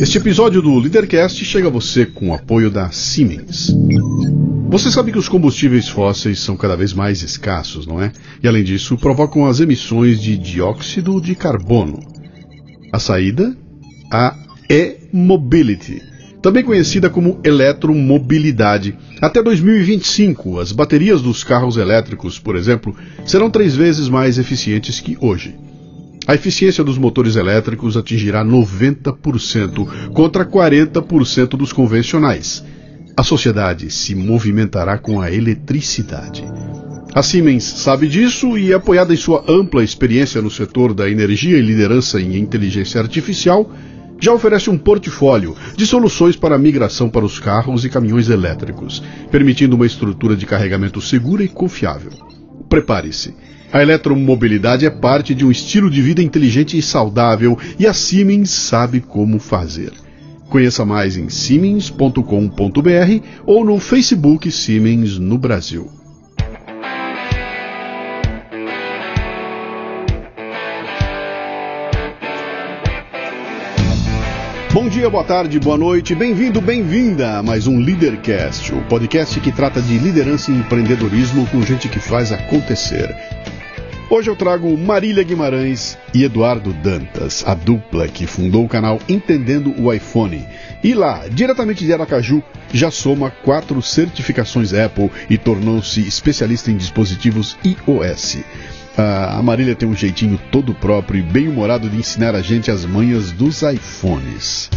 Este episódio do Leadercast chega a você com o apoio da Siemens. Você sabe que os combustíveis fósseis são cada vez mais escassos, não é? E além disso, provocam as emissões de dióxido de carbono. A saída? A e-mobility, também conhecida como eletromobilidade. Até 2025, as baterias dos carros elétricos, por exemplo, serão três vezes mais eficientes que hoje. A eficiência dos motores elétricos atingirá 90% contra 40% dos convencionais. A sociedade se movimentará com a eletricidade. A Siemens sabe disso e, apoiada em sua ampla experiência no setor da energia e liderança em inteligência artificial, já oferece um portfólio de soluções para a migração para os carros e caminhões elétricos, permitindo uma estrutura de carregamento segura e confiável. Prepare-se. A eletromobilidade é parte de um estilo de vida inteligente e saudável e a Siemens sabe como fazer. Conheça mais em siemens.com.br ou no Facebook Siemens no Brasil. Bom dia, boa tarde, boa noite, bem-vindo, bem-vinda a mais um Leadercast, o podcast que trata de liderança e empreendedorismo com gente que faz acontecer. Hoje eu trago Marília Guimarães e Eduardo Dantas, a dupla que fundou o canal Entendendo o iPhone. E lá, diretamente de Aracaju, já soma quatro certificações Apple e tornou-se especialista em dispositivos iOS. A Marília tem um jeitinho todo próprio e bem-humorado de ensinar a gente as manhas dos iPhones.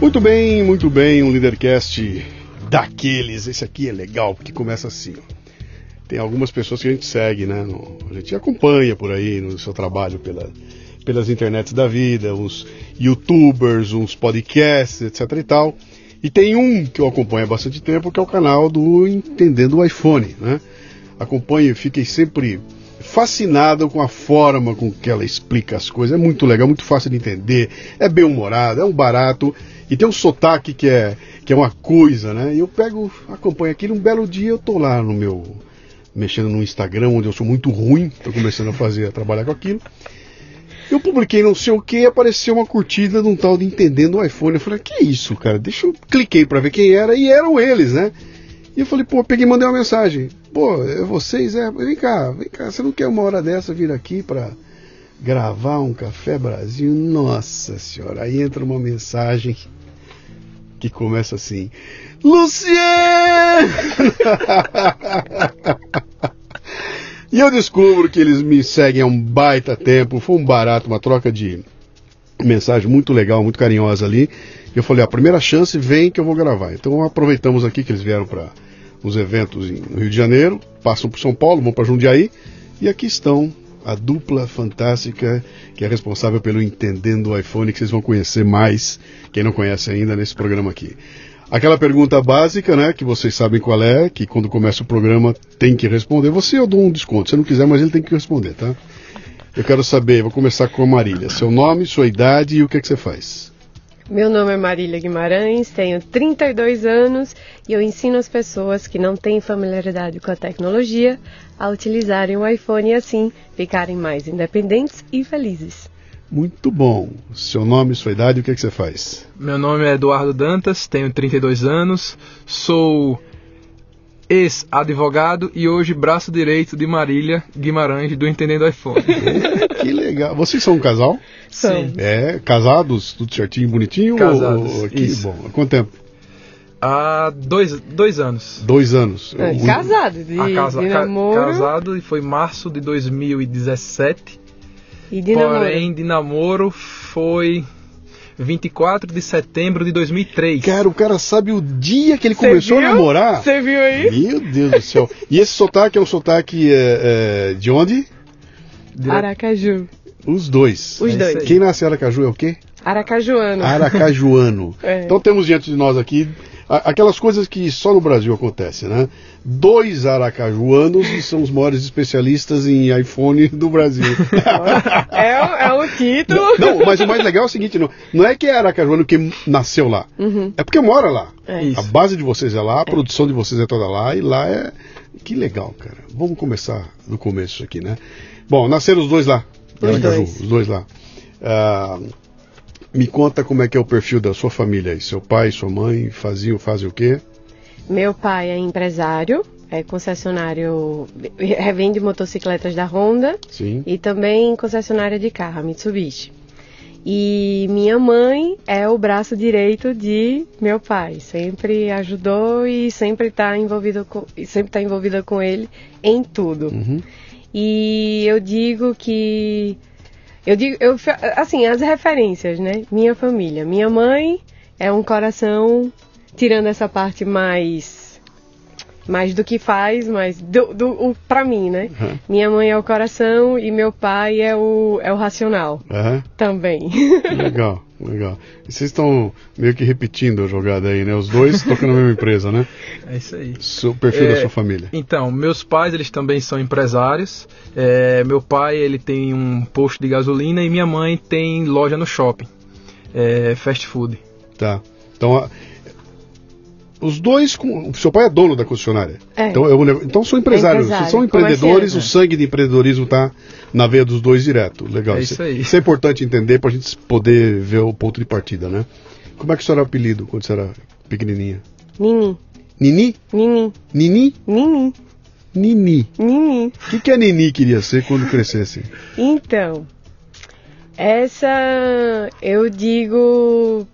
Muito bem, muito bem, um Leadercast daqueles. Esse aqui é legal porque começa assim. Ó. Tem algumas pessoas que a gente segue, né? A gente acompanha por aí no seu trabalho pela, pelas internets da vida, uns youtubers, uns podcasts, etc e tal. E tem um que eu acompanho há bastante tempo, que é o canal do Entendendo o iPhone, né? acompanho e fiquei sempre fascinado com a forma com que ela explica as coisas. É muito legal, muito fácil de entender, é bem humorado, é um barato e tem um sotaque que é, que é uma coisa, né? E eu pego, acompanho aquilo, um belo dia eu tô lá no meu mexendo no Instagram, onde eu sou muito ruim, tô começando a fazer, a trabalhar com aquilo. Eu publiquei não sei o que e apareceu uma curtida de um tal de Entendendo o iPhone. Eu falei, que isso, cara? Deixa eu cliquei para ver quem era e eram eles, né? E eu falei, pô, peguei e mandei uma mensagem. Pô, é vocês, é. Vem cá, vem cá, você não quer uma hora dessa vir aqui pra gravar um Café Brasil? Nossa senhora, aí entra uma mensagem que começa assim: Luciano! e eu descubro que eles me seguem há um baita tempo, foi um barato, uma troca de mensagem muito legal, muito carinhosa ali. Eu falei: a primeira chance vem que eu vou gravar. Então aproveitamos aqui que eles vieram para os eventos no Rio de Janeiro, passam por São Paulo, vão para Jundiaí, e aqui estão a dupla fantástica que é responsável pelo Entendendo o iPhone, que vocês vão conhecer mais, quem não conhece ainda, nesse programa aqui. Aquela pergunta básica, né, que vocês sabem qual é, que quando começa o programa tem que responder. Você eu dou um desconto, se não quiser, mas ele tem que responder, tá? Eu quero saber, vou começar com a Marília. Seu nome, sua idade e o que, é que você faz? Meu nome é Marília Guimarães, tenho 32 anos e eu ensino as pessoas que não têm familiaridade com a tecnologia a utilizarem o iPhone e assim ficarem mais independentes e felizes. Muito bom. Seu nome, sua idade e o que, é que você faz? Meu nome é Eduardo Dantas, tenho 32 anos, sou ex-advogado e hoje braço direito de Marília Guimarães do Entendendo iPhone. que legal. Vocês são um casal? Sim. É, casados, tudo certinho, bonitinho? Casados, Ou, que isso. bom. Há quanto tempo? Há dois, dois anos. Dois anos. É, casado, de, A casa, de ca- namoro casado e foi março de 2017. E de porém, namoro. de namoro foi 24 de setembro de 2003. Cara, o cara sabe o dia que ele Cê começou a viu? namorar. Você viu aí? Meu Deus do céu. E esse sotaque é um sotaque é, é, de onde? Dire- Aracaju. Os dois. Os É dois. Quem nasce em Aracaju é o quê? Aracajuano. Aracajuano. É. Então temos diante de nós aqui a- aquelas coisas que só no Brasil acontecem, né? Dois aracajuanos e são os maiores especialistas em iPhone do Brasil. É, o- é o título. Não, mas o mais legal é o seguinte, não, não é que é aracajuano que nasceu lá, Uhum. é porque mora lá. É. A Isso. base de vocês é lá, a produção de vocês é toda lá, e lá é... Que legal, cara. Vamos começar do começo aqui, né? Bom, nasceram os dois lá. Os Aracaju, dois. Os dois lá. Ah, Me conta como é que é o perfil da sua família aí. Seu pai, sua mãe faziam, fazem o quê? Meu pai é empresário, é concessionário, revende motocicletas da Honda Sim. e também concessionária de carro, Mitsubishi. E minha mãe é o braço direito de meu pai. Sempre ajudou e sempre está envolvida com, sempre tá envolvida com ele em tudo. Uhum. E eu digo que eu digo, eu assim, as referências, né? Minha família, minha mãe é um coração tirando essa parte mais mais do que faz, mas do, do o, pra mim, né? Uhum. Minha mãe é o coração e meu pai é o é o racional Aham. também. Legal, legal. E vocês estão meio que repetindo a jogada aí, né? Os dois tocam na mesma empresa, né? É isso aí. O perfil É, da sua família. Então, meus pais, eles também são empresários. É, meu pai, ele tem um posto de gasolina e minha mãe tem loja no shopping. É, fast food. Tá. Então, a- os dois. Com, o seu pai é dono da concessionária. É. Então, é nego- então são empresários. empresário, Vocês são empreendedores, o sangue de empreendedorismo está na veia dos dois direto. Legal. É isso aí. Isso é importante entender para a gente poder ver o ponto de partida, né? Como é que o senhor era o apelido quando você era pequenininha? Nini, Nini? Nini, Nini? Nini, Nini. Nini. O que, que a Nini queria ser quando crescesse? Então, essa eu digo.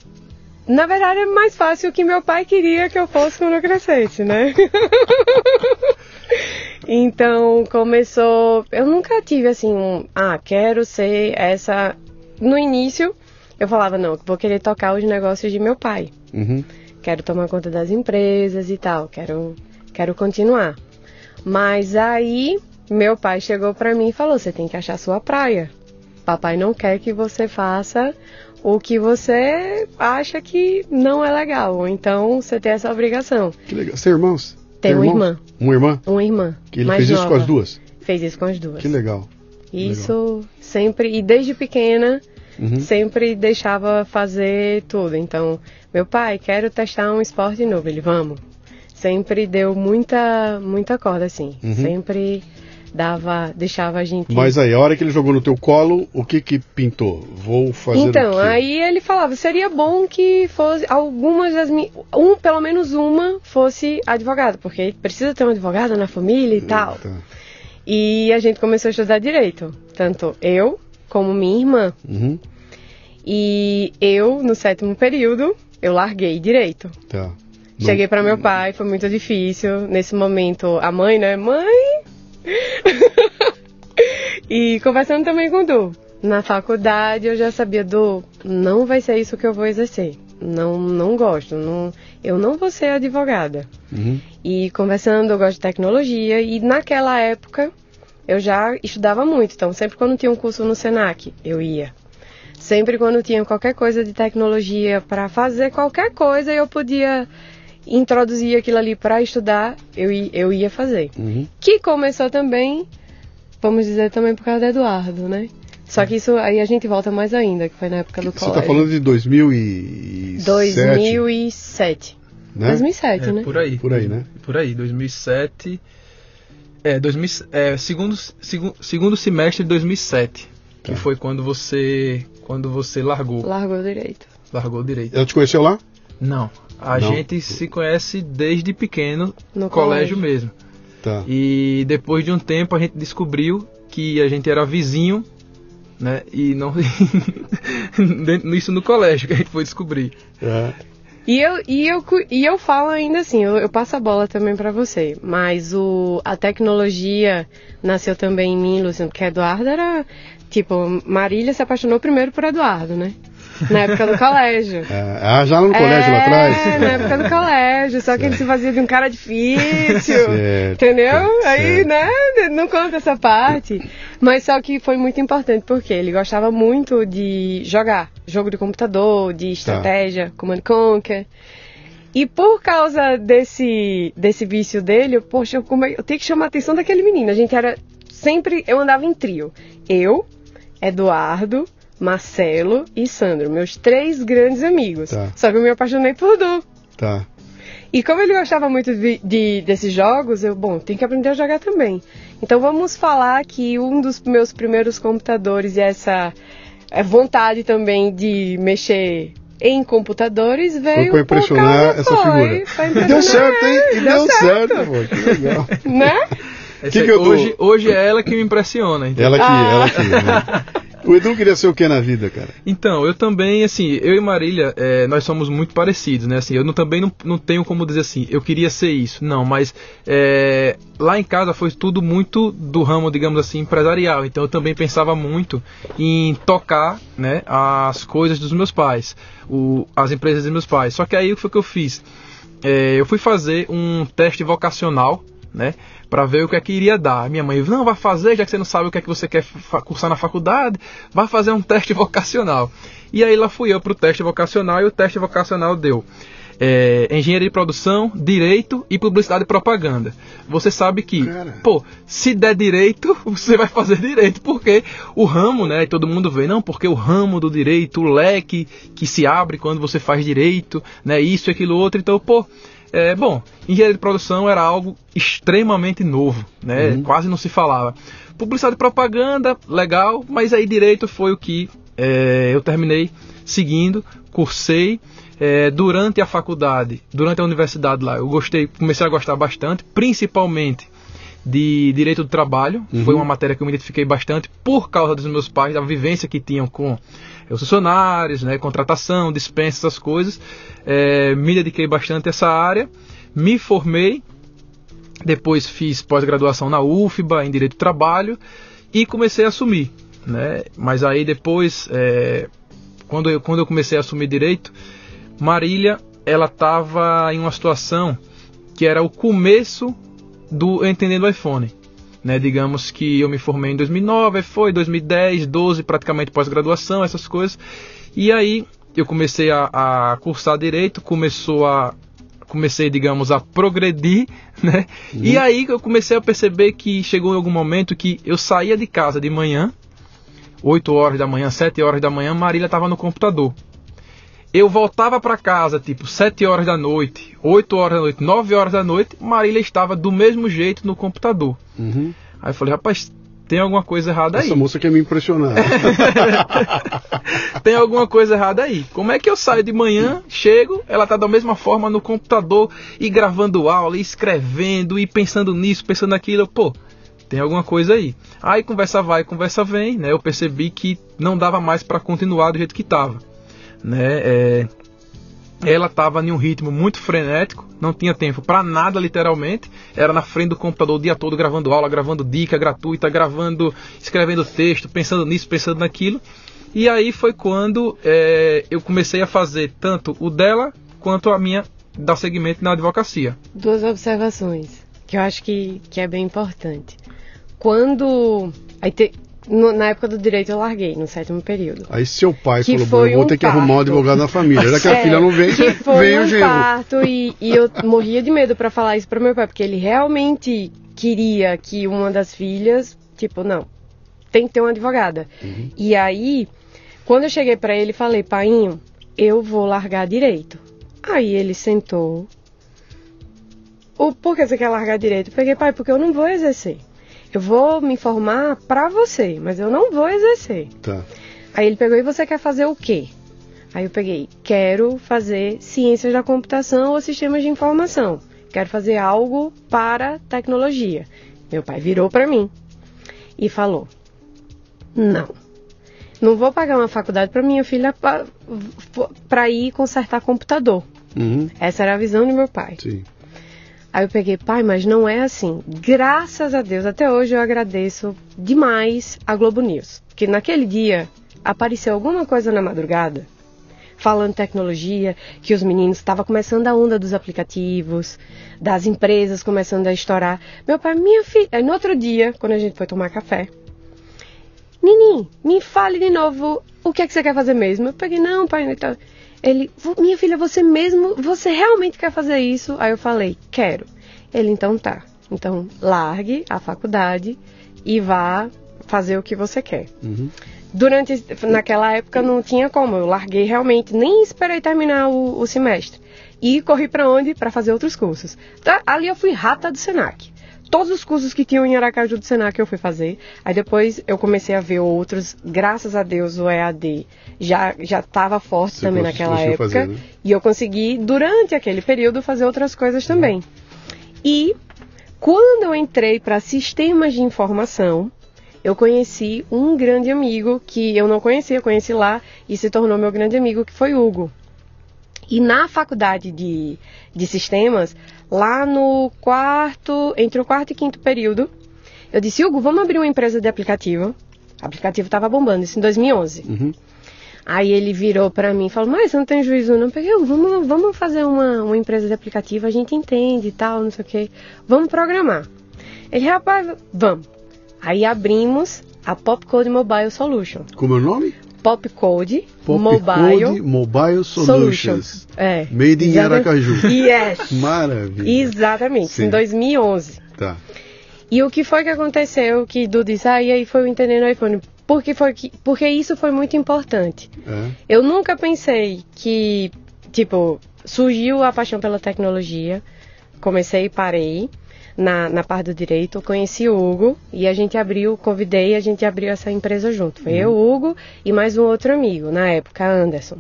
Na verdade é mais fácil o que meu pai queria que eu fosse quando eu crescesse, né? então começou. Eu nunca tive assim um. Ah, quero ser essa. No início eu falava, não, vou querer tocar os negócios de meu pai. Uhum. Quero tomar conta das empresas e tal, quero, quero continuar. Mas aí meu pai chegou pra mim e falou: "Você tem que achar sua praia. Papai não quer que você faça o que você acha que não é legal, então você tem essa obrigação". Que legal. Você tem irmãos? Tem uma irmãos? irmã. Uma irmã? Uma irmã. Que ele fez isso com nova. as duas? Fez isso com as duas. Que legal. Isso sempre e desde pequena Uhum. sempre deixava fazer tudo. Então, meu pai, quero testar um esporte novo. Ele, vamos. Sempre deu muita, muita corda, assim. Uhum. Sempre dava, deixava a gente. Mas aí, a hora que ele jogou no teu colo, o que que pintou? Vou fazer Então, aí ele falava, seria bom que fosse algumas das minhas, um, pelo menos uma fosse advogada, porque precisa ter um advogado na família e tal. Tá. E a gente começou a estudar direito, tanto eu como minha irmã. Uhum. E eu, no sétimo período, eu larguei direito. Tá. Cheguei para meu pai, foi muito difícil. Nesse momento, a mãe, né? Mãe! E conversando também com o Du. Na faculdade eu já sabia, Du, não vai ser isso que eu vou exercer. Não, não gosto. Não, eu não vou ser advogada. Uhum. E conversando, eu gosto de tecnologia. E naquela época eu já estudava muito. Então, sempre quando tinha um curso no Senac, eu ia. Sempre quando tinha qualquer coisa de tecnologia para fazer qualquer coisa, eu podia introduzir aquilo ali para estudar, eu, eu ia fazer. Uhum. Que começou também, vamos dizer, também por causa do Eduardo, né? Só que isso aí a gente volta mais ainda, que foi na época do Você colégio. está falando de 2007, 2007. né? 2007, É, né? por aí. Por aí, né? Por aí, 2007. É, 2000, é segundo, segundo, segundo semestre de 2007. Que Tá. foi quando você quando você largou. Largou direito. Largou direito. Ela te conheceu lá? Não. A Não? gente se conhece desde pequeno, No colégio colégio. mesmo. Tá. E depois de um tempo a gente descobriu que a gente era vizinho, né? E não. Isso no colégio que a gente foi descobrir. É. E eu, e eu, e eu falo ainda assim, eu, eu passo a bola também pra você, mas o, a tecnologia nasceu também em mim, Luciano, porque Eduardo era, tipo, Marília se apaixonou primeiro por Eduardo, né? Na época do colégio. É, Ah, já lá no colégio lá É, atrás? na época do colégio, só que ele se fazia de um cara difícil. Certo, entendeu? Aí, certo. né, não conta essa parte. Mas só que foi muito importante, porque ele gostava muito de jogar. Jogo de computador, de estratégia, Command Conquer. E por causa desse, desse vício dele, eu, poxa, eu, como é- eu tenho que chamar a atenção daquele menino. A gente era sempre. Eu andava em trio. Eu, Eduardo, Marcelo e Sandro, meus três grandes amigos. Tá. Só que eu me apaixonei por Du. Tá. E como ele gostava muito de, de- desses jogos, eu, bom, tem que aprender a jogar também. Então vamos falar que um dos meus primeiros computadores e essa é vontade também de mexer em computadores veio Foi pra impressionar por causa, essa foi, figura. E deu certo, hein? E deu deu certo, certo. pô. Que legal. né? Que aí, que eu tô- hoje, hoje é ela que me impressiona. entendeu? Ela aqui, Ah. ela aqui. né? O Edu queria ser o que na vida, cara? Então, eu também, assim, eu e Marília, é, nós somos muito parecidos, né? Assim, eu não, também não, não tenho como dizer assim, eu queria ser isso. Não, mas é, lá em casa foi tudo muito do ramo, digamos assim, empresarial. Então eu também pensava muito em tocar né, as coisas dos meus pais, o, as empresas dos meus pais. Só que aí o que foi que eu fiz? É, eu fui fazer um teste vocacional, né? Pra ver o que é que iria dar. Minha mãe, não, vai fazer, já que você não sabe o que é que você quer cursar na faculdade, vai fazer um teste vocacional. E aí lá fui eu pro teste vocacional e o teste vocacional deu. é, engenharia de produção, direito e publicidade e propaganda. Você sabe que, Cara. pô, se der direito, você vai fazer direito, porque o ramo, né? Todo mundo vê, não, porque o ramo do direito, o leque que se abre quando você faz direito, né? Isso e aquilo outro. Então, pô, é, bom, engenharia de produção era algo extremamente novo, né? Quase não se falava. Publicidade e propaganda, legal, mas aí direito foi o que é, eu terminei seguindo, cursei. é, durante a faculdade, durante a universidade lá, eu gostei, comecei a gostar bastante, principalmente de direito do trabalho. Foi uma matéria que eu me identifiquei bastante por causa dos meus pais, da vivência que tinham com os funcionários, né, contratação, dispensa, essas coisas. É, me dediquei bastante a essa área, me formei, depois fiz pós-graduação na UFBA em direito do trabalho e comecei a assumir. Né? Mas aí depois, é, quando, eu, quando eu comecei a assumir direito, Marília ela estava em uma situação que era o começo do Entendendo iPhone. Né, digamos que eu me formei em 2009, aí foi 2010, 12, praticamente pós-graduação, essas coisas. E aí eu comecei a, a cursar direito, começou a comecei, digamos, a progredir, né? E aí eu comecei a perceber que chegou em algum momento que eu saía de casa de manhã, 8 horas da manhã, 7 horas da manhã, Marília estava no computador. Eu voltava para casa, tipo, 7 horas da noite, 8 horas da noite, 9 horas da noite, Marília estava do mesmo jeito no computador. Uhum. Aí eu falei, rapaz, tem alguma coisa errada aí. Essa moça quer me impressionar. tem alguma coisa errada aí. Como é que eu saio de manhã, chego, ela tá da mesma forma no computador e gravando aula, e escrevendo e pensando nisso, pensando naquilo, pô, tem alguma coisa aí. Aí conversa vai, conversa vem, né? Eu percebi que não dava mais para continuar do jeito que tava, né? É, ela estava em um ritmo muito frenético, não tinha tempo para nada, literalmente. Era na frente do computador o dia todo gravando aula, gravando dica gratuita, gravando, escrevendo texto, pensando nisso, pensando naquilo. E aí foi quando é, eu comecei a fazer tanto o dela quanto a minha dar segmento na advocacia. Duas observações que eu acho que, que é bem importante. Quando. Aí te- no- na época do direito eu larguei, no sétimo período. Aí seu pai Que falou, foi "Bom, eu vou um ter que arrumar um parto. advogado na família. Já que a É, filha não vem, que foi vem o um genro. parto e, e eu morria de medo pra falar isso pro meu pai, porque ele realmente queria que uma das filhas, tipo, não, tem que ter uma advogada. Uhum. E aí, quando eu cheguei pra ele, falei, painho, eu vou largar direito. Aí ele sentou. O por que você quer largar direito? Eu peguei, pai, porque eu não vou exercer. Eu vou me formar pra você, mas eu não vou exercer. Tá. Aí ele pegou, e você quer fazer o quê? Aí eu peguei, quero fazer ciências da computação ou sistemas de informação. Quero fazer algo para tecnologia. Meu pai virou para mim e falou: Não. Não vou pagar uma faculdade para minha filha para ir consertar computador. Uhum. Essa era a visão de meu pai. Sim. Aí eu peguei, pai, mas não é assim. Graças a Deus, até hoje eu agradeço demais a Globo News. Porque naquele dia apareceu alguma coisa na madrugada falando tecnologia, que os meninos estavam começando a onda dos aplicativos, das empresas começando a estourar. Meu pai, minha filha. Aí no outro dia, quando a gente foi tomar café, Nini, me fale de novo o que é que você quer fazer mesmo. Eu peguei, não, pai, então. Ele, minha filha, você mesmo, você realmente quer fazer isso? Aí eu falei, quero. Ele, então tá. Então largue a faculdade e vá fazer o que você quer. Uhum. Durante, naquela época não tinha como, eu larguei realmente, nem esperei terminar o, o semestre. E corri para onde? Para fazer outros cursos. Tá, ali eu fui rata do Senac. Todos os cursos que tinham em Aracaju do Senac eu fui fazer. Aí depois eu comecei a ver outros. Graças a Deus o EAD já já estava forte Você também naquela época. fazer, né? E eu consegui, durante aquele período, fazer outras coisas também. E quando eu entrei para sistemas de informação, eu conheci um grande amigo que eu não conhecia, conheci lá e se tornou meu grande amigo, que foi Hugo. E na faculdade de, de sistemas, lá no quarto, entre o quarto e quinto período, eu disse, Hugo, vamos abrir uma empresa de aplicativo. O aplicativo estava bombando, isso em 2011. Uhum. Aí ele virou pra mim e falou, mas você não tem juízo não. "Hugo, vamos, vamos fazer uma, uma empresa de aplicativo, a gente entende e tal, não sei o quê. Vamos programar. Ele, rapaz, vamos. Aí abrimos a Popcode Mobile Solution. Como é o nome? Popcode Pop Mobile Code Mobile Solutions. Solutions. É. Made in Exatamente. Aracaju. Yes. Maravilha. Exatamente, Sim. em 2011. Tá. E o que foi que aconteceu que Du disse, ah, e aí foi o entendendo iPhone. Porque, foi que, porque isso foi muito importante. É. Eu nunca pensei que, tipo, surgiu a paixão pela tecnologia. Comecei e parei na, na parte do direito. Eu conheci o Hugo e a gente abriu, convidei, a gente abriu essa empresa junto. Foi eu, Hugo e mais um outro amigo, na época, Anderson.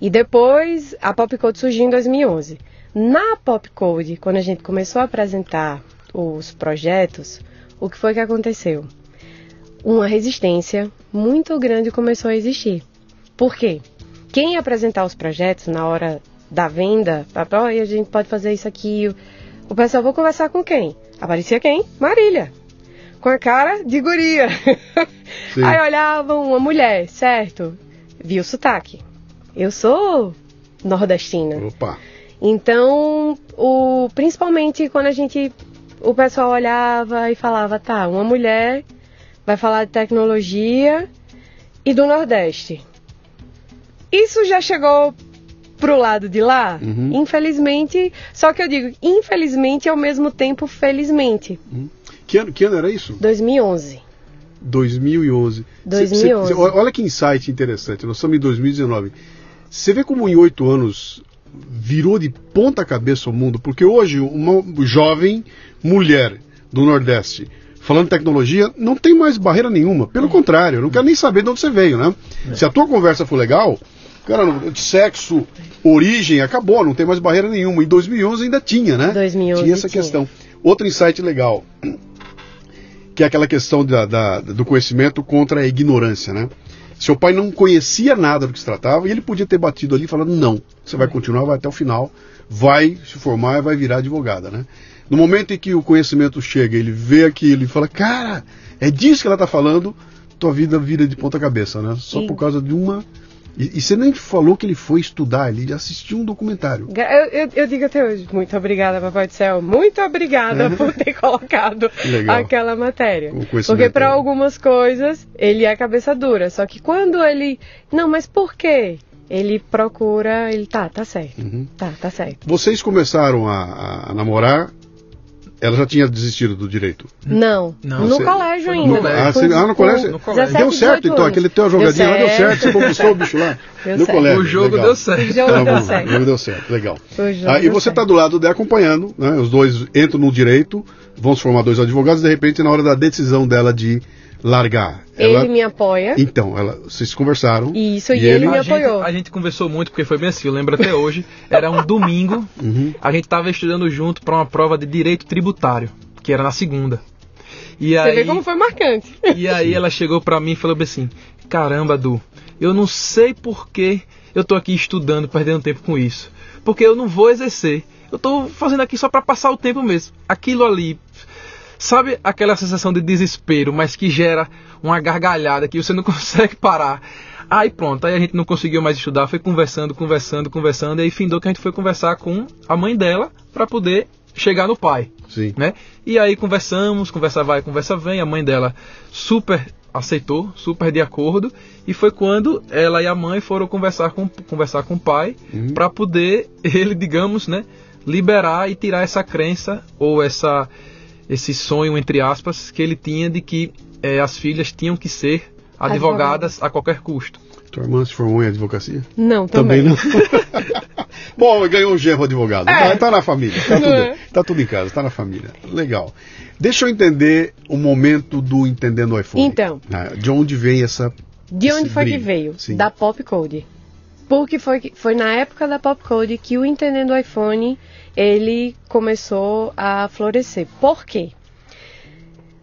E depois a Popcode surgiu em 2011. Na Popcode, quando a gente começou a apresentar os projetos, o que foi que aconteceu? Uma resistência muito grande começou a existir. Por quê? Quem ia apresentar os projetos na hora da venda, papá, a gente pode fazer isso aqui. O pessoal, vou conversar com quem? Aparecia quem? Marília. Com a cara de guria. Sim. Aí olhava uma mulher, certo? Viu o sotaque. Eu sou nordestina. Opa. Então, o, principalmente quando a gente. O pessoal olhava e falava, tá, uma mulher vai falar de tecnologia e do Nordeste. Isso já chegou pro lado de lá? Uhum. Infelizmente. Só que eu digo, infelizmente ao mesmo tempo, felizmente. Que ano, que ano era isso? 2011. 2011. 2011. Cê- cê- olha que insight interessante. Nós estamos em 2019. Você vê como em oito anos virou de ponta cabeça o mundo? Porque hoje uma jovem mulher do Nordeste falando tecnologia não tem mais barreira nenhuma. Pelo contrário, eu não quero nem saber de onde você veio, né? Se a tua conversa for legal, cara, sexo, origem, acabou, não tem mais barreira nenhuma. Em 2011 ainda tinha, né? 2011 tinha essa tinha. questão. Outro insight legal que é aquela questão da- da- do conhecimento contra a ignorância, né? Seu pai não conhecia nada do que se tratava e ele podia ter batido ali falando não, você vai continuar, vai até o final, vai se formar e vai virar advogada, né? No momento em que o conhecimento chega, ele vê aquilo e fala, cara, é disso que ela está falando, tua vida vira de ponta cabeça, né? Só E- por causa de uma... E, e você nem falou que ele foi estudar, ele assistiu um documentário. Eu, eu- eu digo até hoje, muito obrigada, Papai do Céu. Muito obrigada por ter colocado Legal. aquela matéria. Porque para aí. algumas coisas ele é cabeça dura. Só que quando ele. Não, mas por quê? Ele procura. Ele tá, tá certo. Uhum. Tá, tá certo. Vocês começaram a, a namorar, ela já tinha desistido do direito. Não. Não, no você- colégio no ainda. colégio. Ah, você- ah, no colégio? No colégio. 17, deu certo, 18 então, aquele teu jogadinho lá deu certo, você conquistou o bicho lá Deu no certo. colégio. o jogo legal. deu certo. O jogo Tá deu certo. O jogo deu certo, legal. Ah, e você está do lado dela acompanhando, né? Os dois entram no direito, vão se formar dois advogados, de repente, na hora da decisão dela de largar. Ele ela- me apoia. Então, ela, vocês conversaram. Isso, e ele me a gente, apoiou. a gente conversou muito, porque foi bem assim, eu lembro até hoje. Era um domingo, Uhum. a gente tava estudando junto para uma prova de direito tributário, que era na segunda. E Você aí, vê como foi marcante. e aí ela chegou pra mim e falou bem assim: Caramba, Du, eu não sei por que eu tô aqui estudando, perdendo tempo com isso. Porque eu não vou exercer. Eu tô fazendo aqui só pra passar o tempo mesmo. Aquilo ali. Sabe aquela sensação de desespero, mas que gera uma gargalhada que você não consegue parar. Aí pronto, aí a gente não conseguiu mais estudar, foi conversando, conversando, conversando, e aí findou que a gente foi conversar com a mãe dela pra poder chegar no pai Sim. né? E aí conversamos, conversa vai, conversa vem, a mãe dela super aceitou, super de acordo, e foi quando ela e a mãe foram conversar com, conversar com o pai Uhum. para poder ele, digamos, né, liberar e tirar essa crença ou essa esse sonho entre aspas que ele tinha de que eh, as filhas tinham que ser advogadas a qualquer custo. Tua irmã se formou em advocacia? Não, também. não. Bom, ganhou um genro advogado. É. Tá, tá na família. Tá tudo, É. tá tudo em casa, tá na família. Legal. Deixa eu entender o momento do Entendendo o iPhone. Então. Ah, De onde vem essa. De onde foi que brilho? veio? Sim. Da Pop Code. Porque foi, que- foi na época da Pop Code que o Entendendo iPhone ele começou a florescer. Por quê?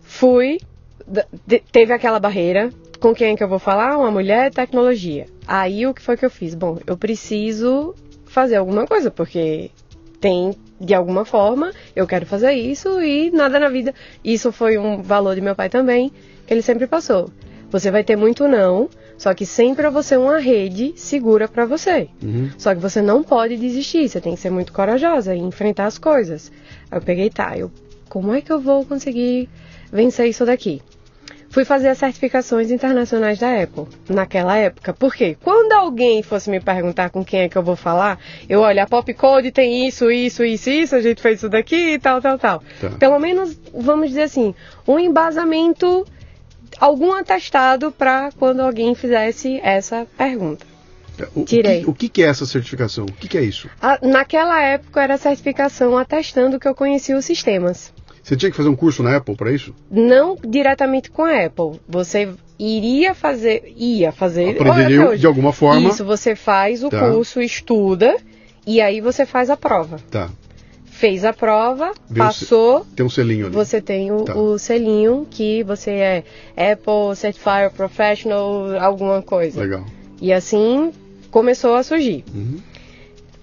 Fui, teve aquela barreira. Com quem é que eu vou falar? Uma mulher, tecnologia. Aí o que foi que eu fiz? Bom, eu preciso fazer alguma coisa, porque tem, de alguma forma, eu quero fazer isso e nada na vida. Isso foi um valor de meu pai também, que ele sempre passou. Você vai ter muito não, só que sempre você uma rede segura pra você. Uhum. Só que você não pode desistir, você tem que ser muito corajosa e enfrentar as coisas. Aí eu peguei, tá, eu, como é que eu vou conseguir vencer isso daqui? Fui fazer as certificações internacionais da Apple naquela época. Por quê? Quando alguém fosse me perguntar com quem é que eu vou falar, eu olho, a Popcode tem isso, isso, isso, isso, a gente fez isso daqui e tal, tal, tal. Tá. Pelo menos, vamos dizer assim, um embasamento, algum atestado para quando alguém fizesse essa pergunta. O, o Tirei. que, o que é essa certificação? O que, é isso? Ah, naquela época era certificação atestando que eu conhecia os sistemas. Você tinha que fazer um curso na Apple para isso? Não diretamente com a Apple. Você iria fazer, ia fazer. Aprenderia de alguma forma. Isso, você faz o Tá. curso, estuda e aí você faz a prova. Tá. Fez a prova, Viu passou, Tem um selinho ali. você tem o, Tá. o selinho que você é Apple Certified Professional, alguma coisa. Legal. E assim começou a surgir. Uhum.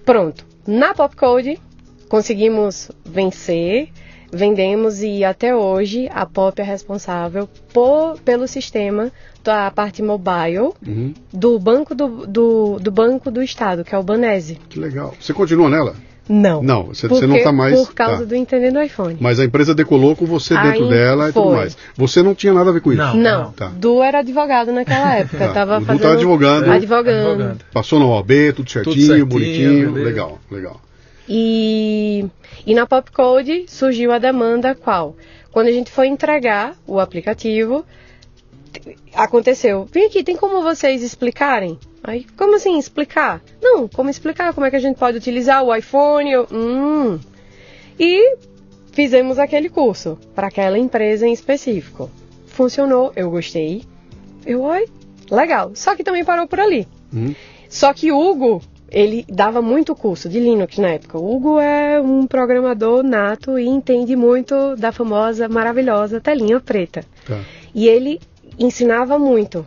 Pronto. Na Popcode conseguimos vencer, vendemos e até hoje a Pop é responsável por, pelo sistema da parte mobile Uhum. do banco do, do, do banco do estado, que é o Banese. Que legal. Você continua nela? Não. Não, você, Porque, você não tá mais. Por causa tá. do Entendendo iPhone. Mas a empresa decolou com você dentro dela e tudo foi. mais. Você não tinha nada a ver com isso. Não. Não, Tá. Du era advogado naquela época. Tá. Tava O Du fazendo, tava advogando. advogando. Advogando. Passou na OAB, tudo certinho, certinho, bonitinho. beleza. Legal, legal. E, e na Popcode surgiu a demanda qual? Quando a gente foi entregar o aplicativo, aconteceu. Vem aqui, tem como vocês explicarem? Aí, como assim explicar? Não, como explicar? Como é que a gente pode utilizar o iPhone? Eu, hum. E fizemos aquele curso para aquela empresa em específico. Funcionou, eu gostei. Eu, oi, legal. Só que também parou por ali. Uhum. Só que o Hugo, ele dava muito curso de Linux na época. O Hugo é um programador nato e entende muito da famosa, maravilhosa telinha preta. Tá. E ele ensinava muito.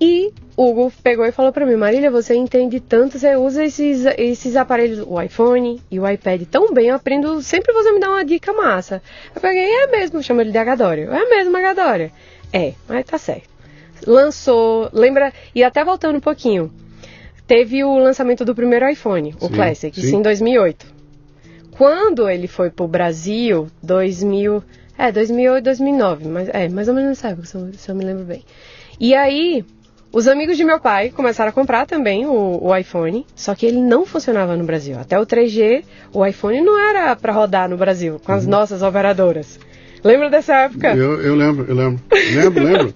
E Hugo pegou e falou pra mim, Marília, você entende tanto, você usa esses, esses aparelhos, o iPhone e o iPad tão bem, eu aprendo, sempre você me dá uma dica massa. Eu peguei, é mesmo, chama ele de Agadório. É mesmo, Agadório. É, mas tá certo. Lançou, lembra, e até voltando um pouquinho, teve o lançamento do primeiro iPhone, o Sim, Classic, sim. em 2008. Quando ele foi pro Brasil, 2000, é, 2008, 2009, mas é, mais ou menos nessa época, se eu, se eu me lembro bem. E aí, os amigos de meu pai começaram a comprar também o, o iPhone, só que ele não funcionava no Brasil. Até o 3G, o iPhone não era para rodar no Brasil, com as nossas operadoras. Lembra dessa época? Eu, eu lembro, eu lembro. Lembro, lembro.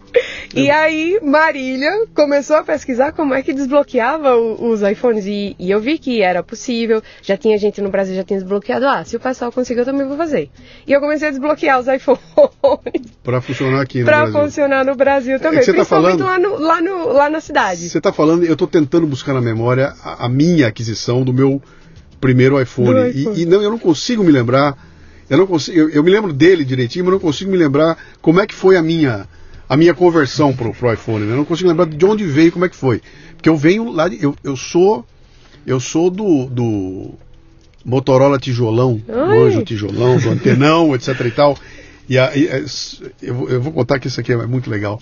E aí, Marília começou a pesquisar como é que desbloqueava o- os iPhones. E, e eu vi que era possível. Já tinha gente no Brasil já tinha desbloqueado. Ah, se o pessoal conseguiu, eu também vou fazer. E eu comecei a desbloquear os iPhones Pra funcionar aqui no pra Brasil. funcionar no Brasil também. você tá principalmente falando- lá, no, lá, no, lá na cidade. Você está falando, eu estou tentando buscar na memória a, a minha aquisição do meu primeiro iPhone. Do E- iPhone. E, não, eu não consigo me lembrar. Eu, não consigo, eu, eu me lembro dele direitinho, mas não consigo me lembrar como é que foi a minha a minha conversão pro, pro iPhone. Né? Eu não consigo lembrar de onde veio, como é que foi. Porque eu venho lá, de, eu, eu sou eu sou do, do Motorola tijolão, Ai. anjo tijolão, do antenão, etc e tal. E, a, e, é, s- eu, vou- eu vou contar que isso aqui é muito legal.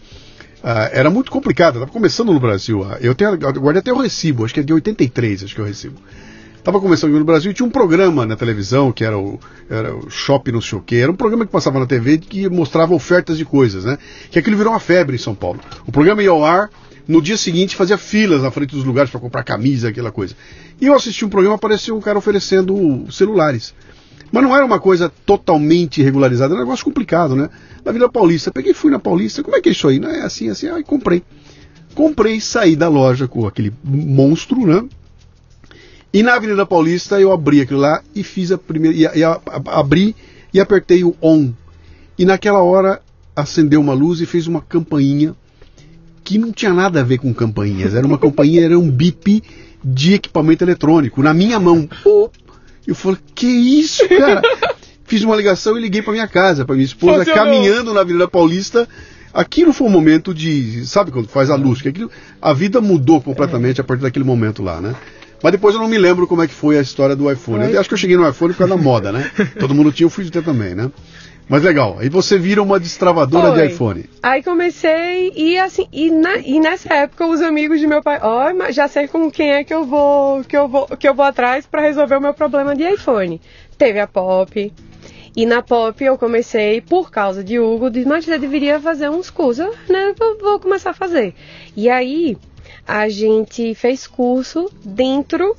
Ah, era muito complicado, estava começando no Brasil. ah, Eu, tenho, eu guardei até o recibo, acho que é de 83, acho que é o recibo. Estava começando no Brasil e tinha um programa na televisão que era o, era o Shop não sei o quê. Era um programa que passava na TV que mostrava ofertas de coisas, né? Que aquilo virou uma febre em São Paulo. O programa ia ao ar, no dia seguinte fazia filas na frente dos lugares para comprar camisa, aquela coisa. E eu assisti um programa, apareceu um cara oferecendo celulares. Mas não era uma coisa totalmente regularizada, era um negócio complicado, né? Na Vila Paulista. Peguei e fui na Paulista, como é que é isso aí? Não é assim, assim, aí comprei. Comprei, saí da loja com aquele monstro, né? E na Avenida Paulista eu abri aquilo lá e fiz a primeira. E, e a, a, abri e apertei o on. E naquela hora acendeu uma luz e fez uma campainha que não tinha nada a ver com campainhas. Era uma campainha, era um bip de equipamento eletrônico na minha mão. Oh, eu falei, que isso, cara? Fiz uma ligação e liguei para minha casa, para minha esposa, Funcionou. caminhando na Avenida Paulista. Aquilo foi um momento de, sabe quando faz a luz, que aquilo, a vida mudou completamente a partir daquele momento lá, né? Mas depois eu não me lembro como é que foi a história do iPhone. Eu acho que eu cheguei no iPhone por causa da moda, né? Todo mundo tinha, eu fui ter também, né? Mas legal. Aí você vira uma destravadora Foi. de iPhone. Aí comecei e assim, e, na, e nessa época os amigos de meu pai, ó, oh, já sei com quem é que eu vou, que eu vou, que eu vou atrás para resolver o meu problema de iPhone. Teve a Pop. E na Pop eu comecei, por causa de Hugo, disse, mas já deveria fazer uns cursos, né? Vou, vou começar a fazer. E aí a gente fez curso dentro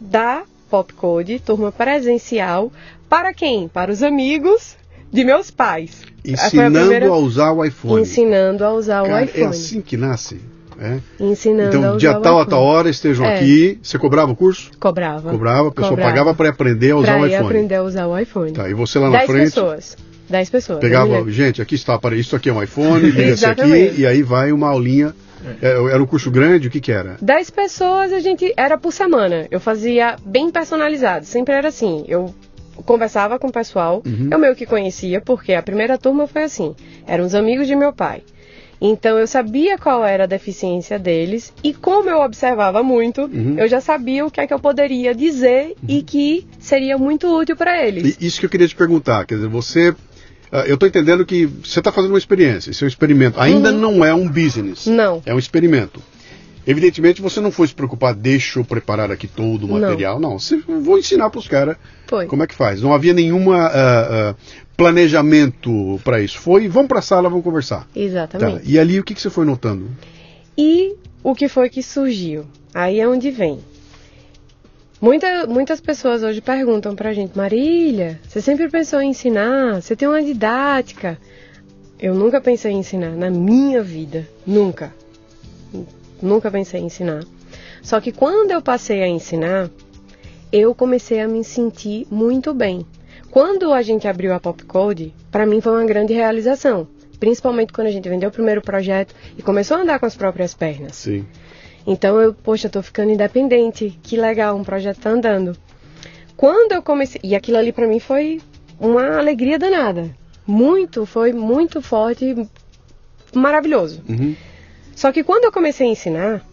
da Popcode, turma presencial. Para quem? Para os amigos de meus pais. Ensinando a, primeira... a usar o iPhone. Ensinando a usar Cara, o é iPhone. É assim que nasce. É. Ensinando então, dia tal a tal hora estejam é. aqui. Você cobrava o curso? Cobrava. Cobrava, a pessoa cobrava. pagava para aprender a usar pra o iPhone. aprender a usar o iPhone. Tá, e você lá na Dez frente. pessoas. 10 pessoas. Pegava, gente, aqui está, para isso aqui é um iPhone, liga-se aqui, e aí vai uma aulinha. É, era um curso grande, o que que era? 10 pessoas a gente era por semana. Eu fazia bem personalizado, sempre era assim. Eu conversava com o pessoal, uhum. eu meio que conhecia, porque a primeira turma foi assim, eram os amigos de meu pai. Então eu sabia qual era a deficiência deles e como eu observava muito, uhum. eu já sabia o que é que eu poderia dizer uhum. e que seria muito útil para eles. E isso que eu queria te perguntar, quer dizer, você eu estou entendendo que você está fazendo uma experiência, isso é um experimento. Ainda uhum. não é um business. Não. É um experimento. Evidentemente você não foi se preocupar, deixa eu preparar aqui todo o material. Não, não você vou ensinar para os caras como é que faz. Não havia nenhuma uh, uh, planejamento para isso. Foi, vamos para a sala, vamos conversar. Exatamente. Tá. E ali o que, que você foi notando? E o que foi que surgiu? Aí é onde vem. Muita, muitas pessoas hoje perguntam pra gente, Marília, você sempre pensou em ensinar? Você tem uma didática? Eu nunca pensei em ensinar na minha vida. Nunca nunca pensei em ensinar. Só que quando eu passei a ensinar, eu comecei a me sentir muito bem. Quando a gente abriu a Popcode, para mim foi uma grande realização, principalmente quando a gente vendeu o primeiro projeto e começou a andar com as próprias pernas. Sim. Então eu, poxa, eu tô ficando independente, que legal, um projeto tá andando. Quando eu comecei, e aquilo ali para mim foi uma alegria danada. Muito, foi muito forte, maravilhoso. Uhum. Só que quando eu comecei a ensinar.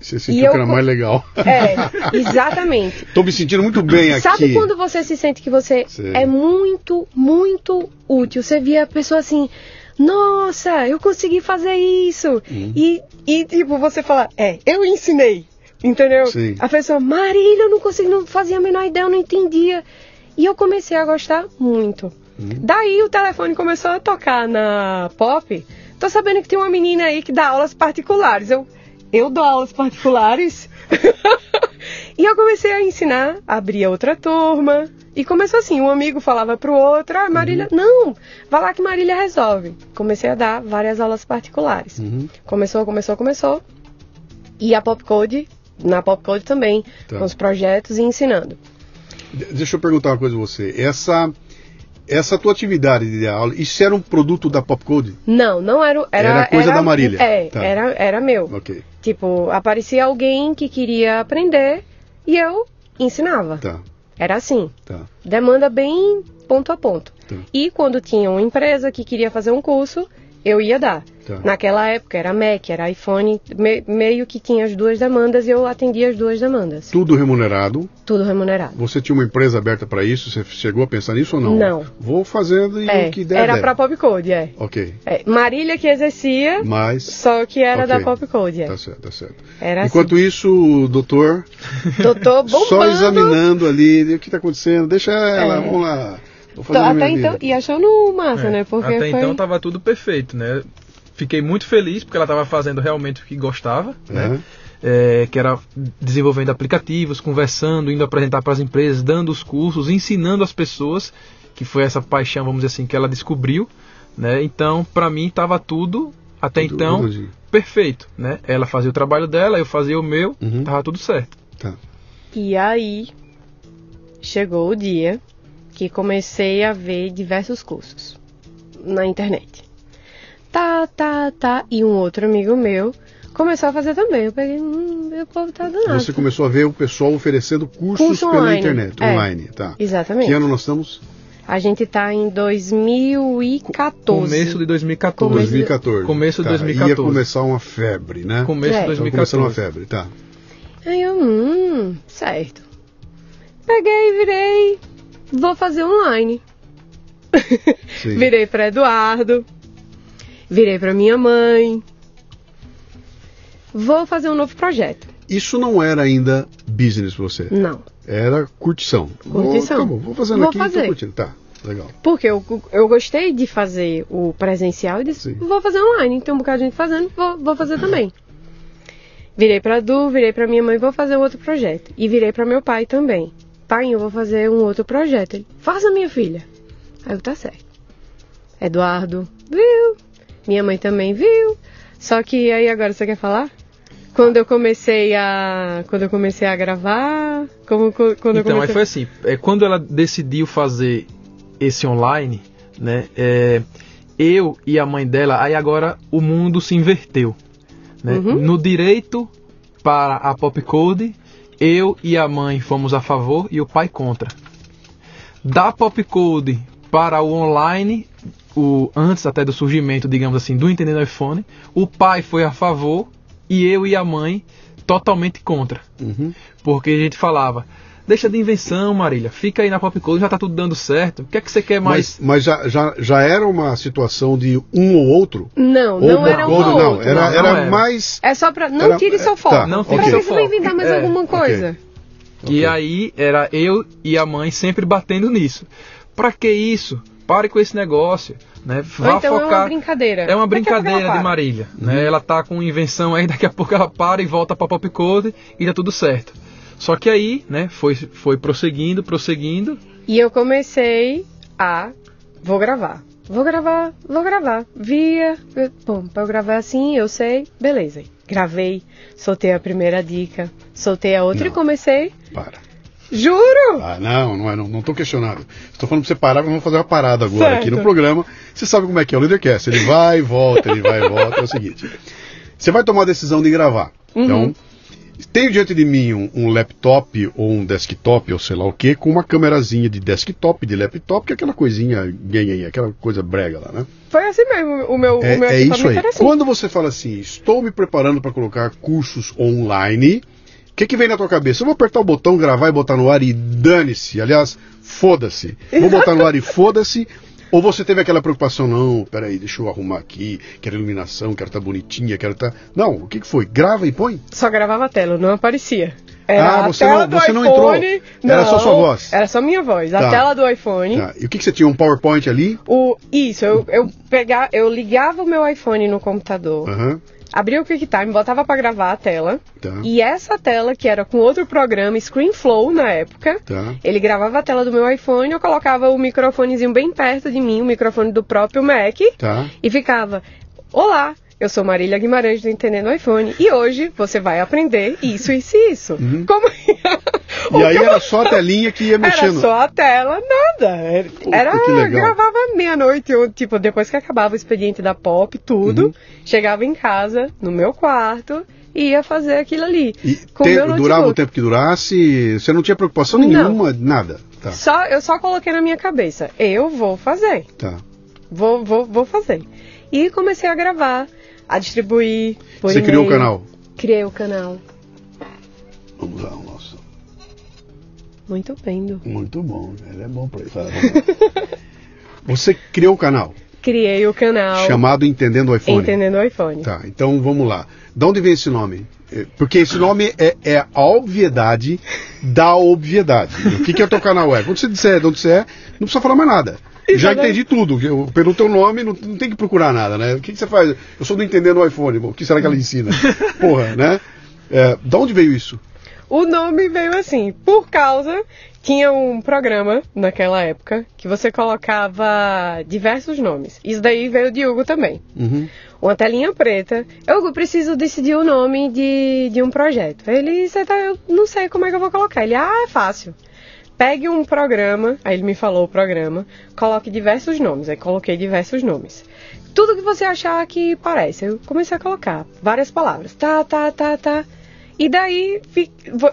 Você sentiu eu... que era mais legal. É, exatamente. Estou me sentindo muito bem aqui. Sabe quando você se sente que você Sei. é muito, muito útil? Você via a pessoa assim, nossa, eu consegui fazer isso. Hum. E, e, tipo, você fala, é, eu ensinei. Entendeu? Sim. A pessoa, Marília, eu não consegui, não fazia a menor ideia, eu não entendia. E eu comecei a gostar muito. Hum. Daí o telefone começou a tocar na pop. Tô sabendo que tem uma menina aí que dá aulas particulares. Eu, eu dou aulas particulares. e eu comecei a ensinar, abria outra turma. E começou assim, um amigo falava pro outro, ah, Marília, uhum. não, vai lá que Marília resolve. Comecei a dar várias aulas particulares. Uhum. Começou, começou, começou. E a Popcode, na Popcode também, tá. com os projetos e ensinando. Deixa eu perguntar uma coisa a você. Essa essa tua atividade de aula, isso era um produto da Popcode? Não, não era. Era, era coisa era, da Marília. É, tá. era, era meu. Ok. Tipo, aparecia alguém que queria aprender e eu ensinava. Tá. Era assim. Tá. Demanda bem ponto a ponto. Tá. E quando tinha uma empresa que queria fazer um curso, eu ia dar. Tá. Naquela época era Mac, era iPhone, me, meio que tinha as duas demandas e eu atendia as duas demandas. Tudo remunerado? Tudo remunerado. Você tinha uma empresa aberta para isso? Você chegou a pensar nisso ou não? Não. Vou fazendo e é, o que der. Era para Popcode, é. Ok. É, Marília que exercia, Mas... só que era okay. da Popcode, é. Tá certo, tá certo. Era Enquanto assim. isso, o doutor. doutor bombando. Só examinando ali o que está acontecendo. Deixa ela, é. vamos lá. Até então, e achando massa, é, né? Porque até foi... então tava tudo perfeito, né? fiquei muito feliz porque ela estava fazendo realmente o que gostava, uhum. né? É, que era desenvolvendo aplicativos, conversando, indo apresentar para as empresas, dando os cursos, ensinando as pessoas, que foi essa paixão, vamos dizer assim, que ela descobriu, né? Então, para mim estava tudo até tudo então perfeito, né? Ela fazia o trabalho dela, eu fazia o meu, uhum. tava tudo certo. Tá. E aí chegou o dia que comecei a ver diversos cursos na internet. Tá, tá, tá. E um outro amigo meu começou a fazer também. Eu peguei, hum, o povo tá danado. Você começou a ver o pessoal oferecendo cursos Curso pela online. internet, É. online, tá. Exatamente. Que ano nós estamos? A gente tá em 2014. Começo de 2014. Começo- 2014. Começo de Tá, 2014. Ia começar uma febre, né? Começo É. de Tava começando uma 2014. febre, tá. Aí eu, hum, certo. Peguei, virei, vou fazer online. Virei para Eduardo, virei para minha mãe. Vou fazer um novo projeto. Isso não era ainda business pra você. Não, Era curtição. Curtição. Vou, acabou, vou fazendo Vou aqui e fazer. tô curtindo. Tá, legal. porque eu, eu gostei de fazer o presencial e disse, Sim. vou fazer online. Tem um bocado de gente fazendo, vou, vou fazer também. Virei para Du, virei para minha mãe, vou fazer outro projeto. E virei para meu pai também. Pai, eu vou fazer um outro projeto. Ele, faça minha filha. Aí eu, tá certo. Eduardo, viu? Minha mãe também viu. Só que aí agora você quer falar? Quando eu comecei a. Quando eu comecei a gravar. Como, co- quando eu Então, aí comecei... foi assim, é, quando ela decidiu fazer esse online, né, é, eu e a mãe dela, aí agora o mundo se inverteu. Né? Uhum. No direito para a Popcode, eu e a mãe fomos a favor e o pai contra. Da Popcode para o online, o, antes até do surgimento, digamos assim, do Entendendo iPhone, o pai foi a favor e eu e a mãe totalmente contra. Uhum. Porque a gente falava, deixa de invenção, Marília, fica aí na Popcode, já tá tudo dando certo. O que é que você quer mais? Mas, mas já, já, já era uma situação de um ou outro? Não, ou não era um ou não. outro. Era, Não, não era era. mais. É só pra. Não Era- tire seu é, foco. tá, Não tire Pra seu foco. inventar mais É, alguma coisa? E aí era eu e a mãe sempre batendo nisso. Pra que isso? Pare com esse negócio, né? Vá então é uma focar. brincadeira. É uma brincadeira de. Marília, Uhum. né? Ela tá com invenção aí, daqui a pouco ela para e volta pra Popcode e dá tudo certo. Só que aí, né, foi, foi prosseguindo, prosseguindo. E eu comecei a. Vou gravar. Vou gravar, vou gravar. Via. Bom, pra eu gravar assim, eu sei. Beleza. Gravei, soltei a primeira dica, soltei a outra Não. e comecei. Para. Juro! Ah, não, não é, não, não tô questionando. Estou falando pra você parar, mas vamos fazer uma parada agora Certo. aqui no programa. Você sabe como é que é o Leadercast. Ele vai e volta, ele vai e volta. É o seguinte. Você vai tomar a decisão de gravar. Uhum. Então, tenho diante de mim um, um laptop ou um desktop, ou sei lá o que, com uma câmerazinha de desktop, de laptop, que é aquela coisinha, aquela coisa brega lá, né? Foi assim mesmo. O meu, É, o meu é isso aí. assim. Quando você fala assim, estou me preparando para colocar cursos online, o que, que vem na tua cabeça? Eu vou apertar o botão, gravar e botar no ar e dane-se. Aliás, foda-se. Vou botar no ar e foda-se. Ou você teve aquela preocupação, não, peraí, deixa eu arrumar aqui, quero iluminação, quero estar bonitinha, quero estar. Não, o que, que foi? Grava e põe? Só gravava a tela, não aparecia. Ah, Era a você não- você não iPhone. entrou. Era só sua voz. Era só minha voz. A Tá. tela do iPhone. Tá. E o que, que você tinha? Um PowerPoint ali? O, isso, eu, eu, pegava, eu ligava o meu iPhone no computador, Aham. Abria o QuickTime, botava pra gravar a tela. Tá. E essa tela, que era com outro programa, ScreenFlow na época, Tá. ele gravava a tela do meu iPhone, eu colocava o microfonezinho bem perto de mim, o microfone do próprio Mac, Tá. e ficava: Olá, eu sou Marília Guimarães do Entendendo iPhone, e hoje você vai aprender isso, isso e isso. Como Uhum. E aí era só a telinha que ia Era mexendo. só a tela, nada. Era, era- gravava meia-noite, tipo, depois que acabava o expediente da Pop, tudo, Uhum. chegava em casa, no meu quarto, e ia fazer aquilo ali. E durava o tempo que durasse? Você não tinha preocupação Não. nenhuma, nada. Tá. Só, eu só coloquei na minha cabeça, eu vou fazer, Tá. vou, vou, vou fazer. E comecei a gravar, a distribuir Você criou o canal? Criei o canal. Vamos lá, nossa. Muito bem, Du. Muito bom, ele é bom pra isso. Você criou o canal Criei o canal chamado Entendendo o iPhone. Entendendo o iPhone. Tá, então vamos lá. De onde vem esse nome? É, Porque esse nome é, é a obviedade da obviedade. O que, que é o teu canal é? Quando você disser de onde você é, não precisa falar mais nada. Já Exatamente. entendi tudo. Eu- Pelo teu nome, não, não tem que procurar nada, né? O que, que você faz? Eu sou do Entendendo o iPhone. bom, O que será que ela ensina? Porra, né? É, de onde veio isso? O nome veio assim, por causa. Tinha um programa naquela época que você colocava diversos nomes. Isso daí veio de Hugo também. Uhum. Uma telinha preta. Eu preciso decidir o nome de, de um projeto. Ele, você tá, eu não sei como é que eu vou colocar. Ele, ah, é fácil. Pegue um programa, aí ele me falou o programa, coloque diversos nomes. Aí coloquei diversos nomes. Tudo que você achar que parece. Eu comecei a colocar várias palavras. Tá, tá, tá, tá. E daí,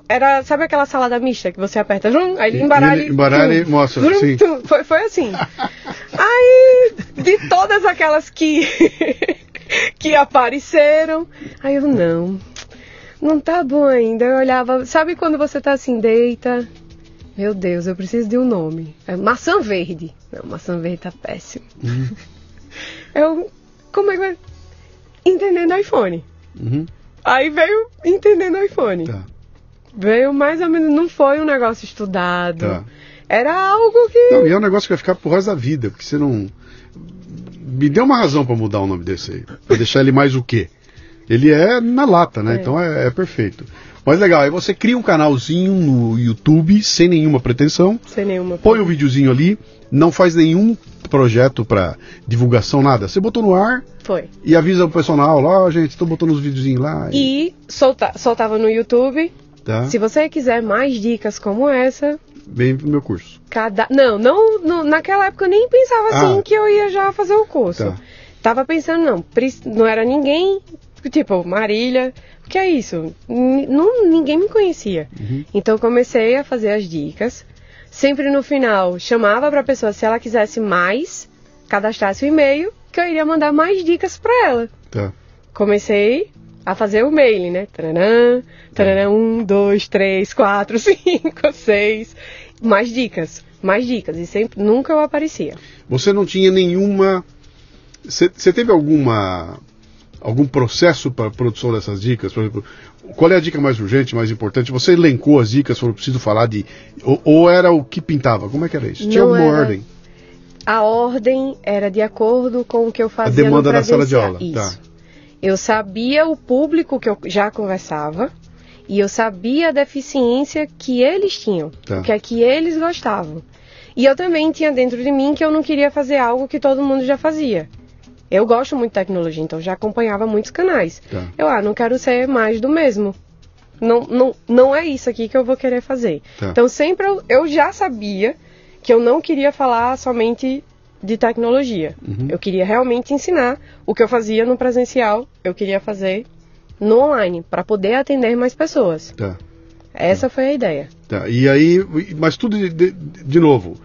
era, sabe aquela salada mista que você aperta, vrum, aí ele embaralha Ele embaralha e mostra, vrum, sim. Foi, foi assim. Aí, de todas aquelas que, que apareceram, aí eu, não, não tá bom ainda. Eu olhava, sabe quando você tá assim, deita? Meu Deus, eu preciso de um nome. É maçã verde. Não, maçã verde tá péssimo. Eu, como é que vai? Entendendo iPhone. Uhum. Aí veio entendendo iPhone. Tá, Veio mais ou menos, não foi um negócio estudado. tá. Era algo que. Não, e é um negócio que vai ficar pro resto da vida, porque você não. Me deu uma razão pra mudar o nome desse aí. Pra deixar ele mais o quê? Ele é na lata, né? É. Então é, é perfeito. Mas legal, aí você cria um canalzinho no YouTube, sem nenhuma pretensão, Sem nenhuma. põe um videozinho ali, não faz nenhum projeto pra divulgação, nada. Você botou no ar Foi. e avisa o personal lá, ó, gente, tô botando os videozinhos lá. E solta, soltava no YouTube. tá? Se você quiser mais dicas como essa, Bem pro meu curso. cada. Não, não, não- naquela época eu nem pensava assim Ah. que eu ia já fazer o curso. Tá. Tava pensando, não, não era ninguém, tipo, Marília, o que é isso? N- não, ninguém me conhecia. Uhum. Então comecei a fazer as dicas. Sempre no final, chamava pra pessoa se ela quisesse mais, cadastrasse o e-mail, que eu iria mandar mais dicas pra ela. Tá. Comecei a fazer o mailing, né? Taranã, taranã, um, dois, três, quatro, cinco, seis. Mais dicas, mais dicas. E sempre, nunca eu aparecia. Você não tinha nenhuma. Você teve alguma. algum processo para a produção dessas dicas? Por exemplo, qual é a dica mais urgente, mais importante? Você elencou as dicas, falou preciso falar de. Ou, ou era o que pintava? Como é que era isso? Tinha Não alguma era. ordem? A ordem era de acordo com o que eu fazia demanda no da sala de aula, tá. Isso. Eu sabia o público que eu já conversava e eu sabia a deficiência que eles tinham, Tá. o que é que eles gostavam. E eu também tinha dentro de mim que eu não queria fazer algo que todo mundo já fazia. Eu gosto muito de tecnologia, então já acompanhava muitos canais. Tá. Eu, ah, não quero ser mais do mesmo. Não, não, não é isso aqui que eu vou querer fazer. Tá. Então sempre eu, eu já sabia que eu não queria falar somente de tecnologia. Uhum. Eu queria realmente ensinar o que eu fazia no presencial, eu queria fazer no online, para poder atender mais pessoas. Tá. Essa foi a ideia. Tá. E aí. Mas tudo de, de, de novo.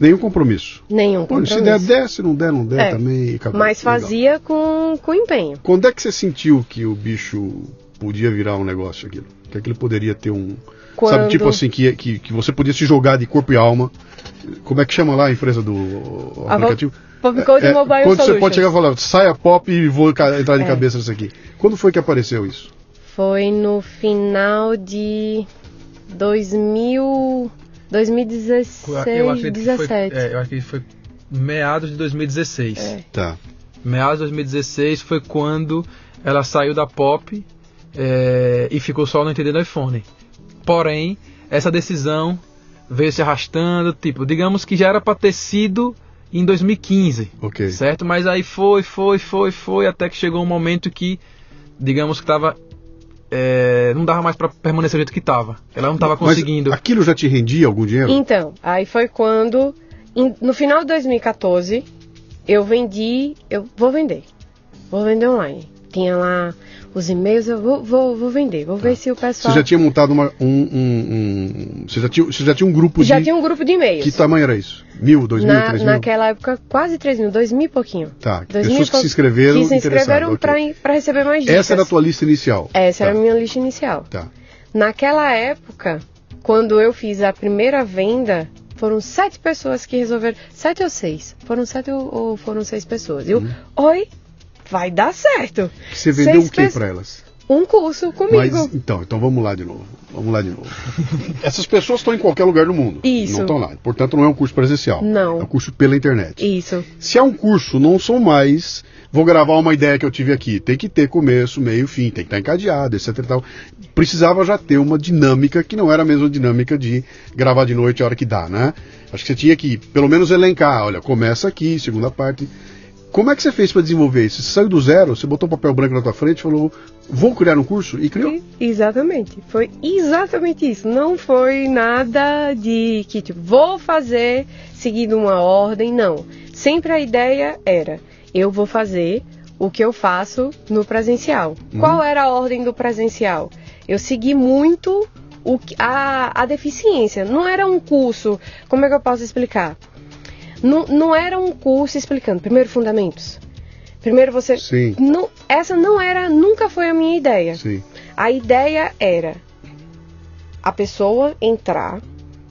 Nenhum compromisso. Nenhum Pô, se compromisso. der, der, se não der, não der É. também. acabou. Mas Legal. fazia com, com empenho. Quando é que você sentiu que o bicho podia virar um negócio aquilo? Que aquilo poderia ter um. Quando... Sabe, tipo assim, que, que, que você podia se jogar de corpo e alma. Como é que chama lá a empresa do aplicativo? Popcode É, Mobile quando você Solutions. pode chegar e falar, saia pop e vou entrar de É. cabeça nisso aqui. Quando foi que apareceu isso? Foi no final de 2000, 2016, Eu acredito que foi, 17. é, eu acho que foi meados de 2016. É. Tá. Meados de 2016 foi quando ela saiu da Pop é, e ficou só no entender do iPhone. Porém, essa decisão veio se arrastando, tipo, digamos que já era para ter sido em 2015, Ok. certo? Mas aí foi, foi, foi, foi, até que chegou um momento que, digamos que tava, é, não dava mais para permanecer do jeito que tava. Ela não tava conseguindo. Mas aquilo já te rendia algum dinheiro? Então, aí foi quando, em- no final de 2014, eu vendi, eu vou vender, vou vender online. Tinha lá os e-mails, eu vou, vou, vou vender, vou ver se o Você pessoal... já tinha montado uma, um, um- um- Você já tinha, você já tinha um grupo Já de. tinha um grupo de e-mails. Que tamanho era isso? Mil, dois mil, Na, três mil? naquela época, quase 3 mil, 2 mil e pouquinho. Tá, Dois mil pessoas que se inscreveram Que se inscreveram interessadas, ok. para receber mais dicas. Essa era a tua lista inicial. Essa era Tá, a minha lista inicial. Tá. Naquela época, quando eu fiz a primeira venda, foram sete pessoas que resolveram. Sete ou seis? Foram sete ou, ou foram seis pessoas? Eu, Uhum. oi, vai dar certo. Você vendeu Seis o que pra elas? Um curso comigo. Mas, então, então vamos lá de novo. Vamos lá de novo. Essas pessoas estão em qualquer lugar do mundo. Isso. Não estão lá. Portanto, não é um curso presencial. Não. É um curso pela internet. Isso. Se é um curso, não são mais. Vou gravar uma ideia que eu tive aqui. Tem que ter começo, meio, fim, tem que estar encadeado, etc. Tal. Precisava já ter uma dinâmica que não era a mesma dinâmica de gravar de noite a hora que dá, né? Acho que você tinha que, pelo menos, elencar. Olha, começa aqui, segunda parte. Como é que você fez para desenvolver isso? Você saiu do zero, você botou um papel branco na tua frente e falou, vou criar um curso? E criou? Exatamente. Foi exatamente isso. Não foi nada de que, tipo, vou fazer seguindo uma ordem, não. Sempre a ideia era, eu vou fazer o que eu faço no presencial. Qual era a ordem do presencial? Eu segui muito o a, a deficiência. Não era um curso, como é que eu posso explicar? Não, não era um curso explicando, primeiro fundamentos. Primeiro você. Sim. Não, essa não era, nunca foi a minha ideia. Sim. A ideia era a pessoa entrar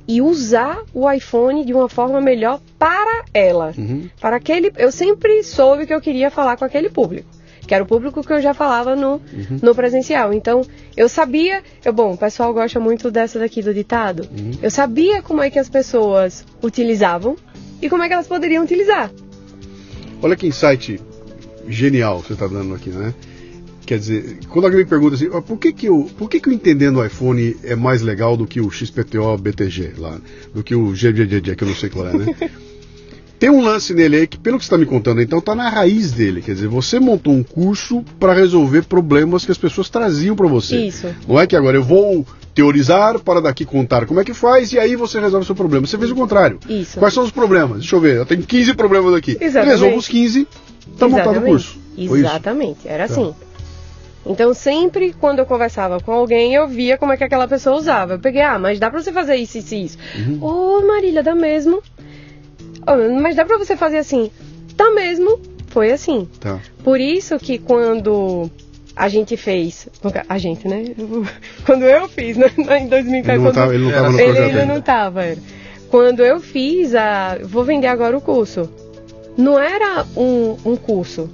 e usar o iPhone de uma forma melhor para ela. Uhum. Para aquele, eu sempre soube que eu queria falar com aquele público, que era o público que eu já falava no, no presencial. Então, eu sabia, eu, bom, o pessoal gosta muito dessa daqui do ditado. Eu sabia como é que as pessoas utilizavam e como é que elas poderiam utilizar. Olha que insight genial você está dando aqui, né? Quer dizer, quando alguém me pergunta assim, "Ah, por que que, o, por que que o entendendo o iPhone é mais legal do que o XPTO BTG lá, do que o GGGG, que eu não sei qual é, né? Tem um lance nele aí que, pelo que você está me contando, então tá na raiz dele. Quer dizer, você montou um curso para resolver problemas que as pessoas traziam para você. Isso. Não é que agora eu vou teorizar para daqui contar como é que faz e aí você resolve o seu problema. Você fez o contrário. Isso. Quais são os problemas? Deixa eu ver, eu tenho 15 problemas aqui. Exatamente. Resolvo os 15, tá montado o curso. Foi isso? Exatamente, era Tá. assim. Então, sempre quando eu conversava com alguém, eu via como é que aquela pessoa usava. Eu peguei, ah, mas dá pra você fazer isso, isso e isso. Uhum. Ô, Marília, dá mesmo. "Ô, mas dá pra você fazer assim. Dá mesmo. Foi assim. Tá. Por isso que quando a gente fez, a gente, né? Quando eu fiz, né? em 2004, Ele não quando- tava, ele não tava no ele ainda não estava. era. Quando eu fiz a. Vou vender agora o curso. Não era um, um curso.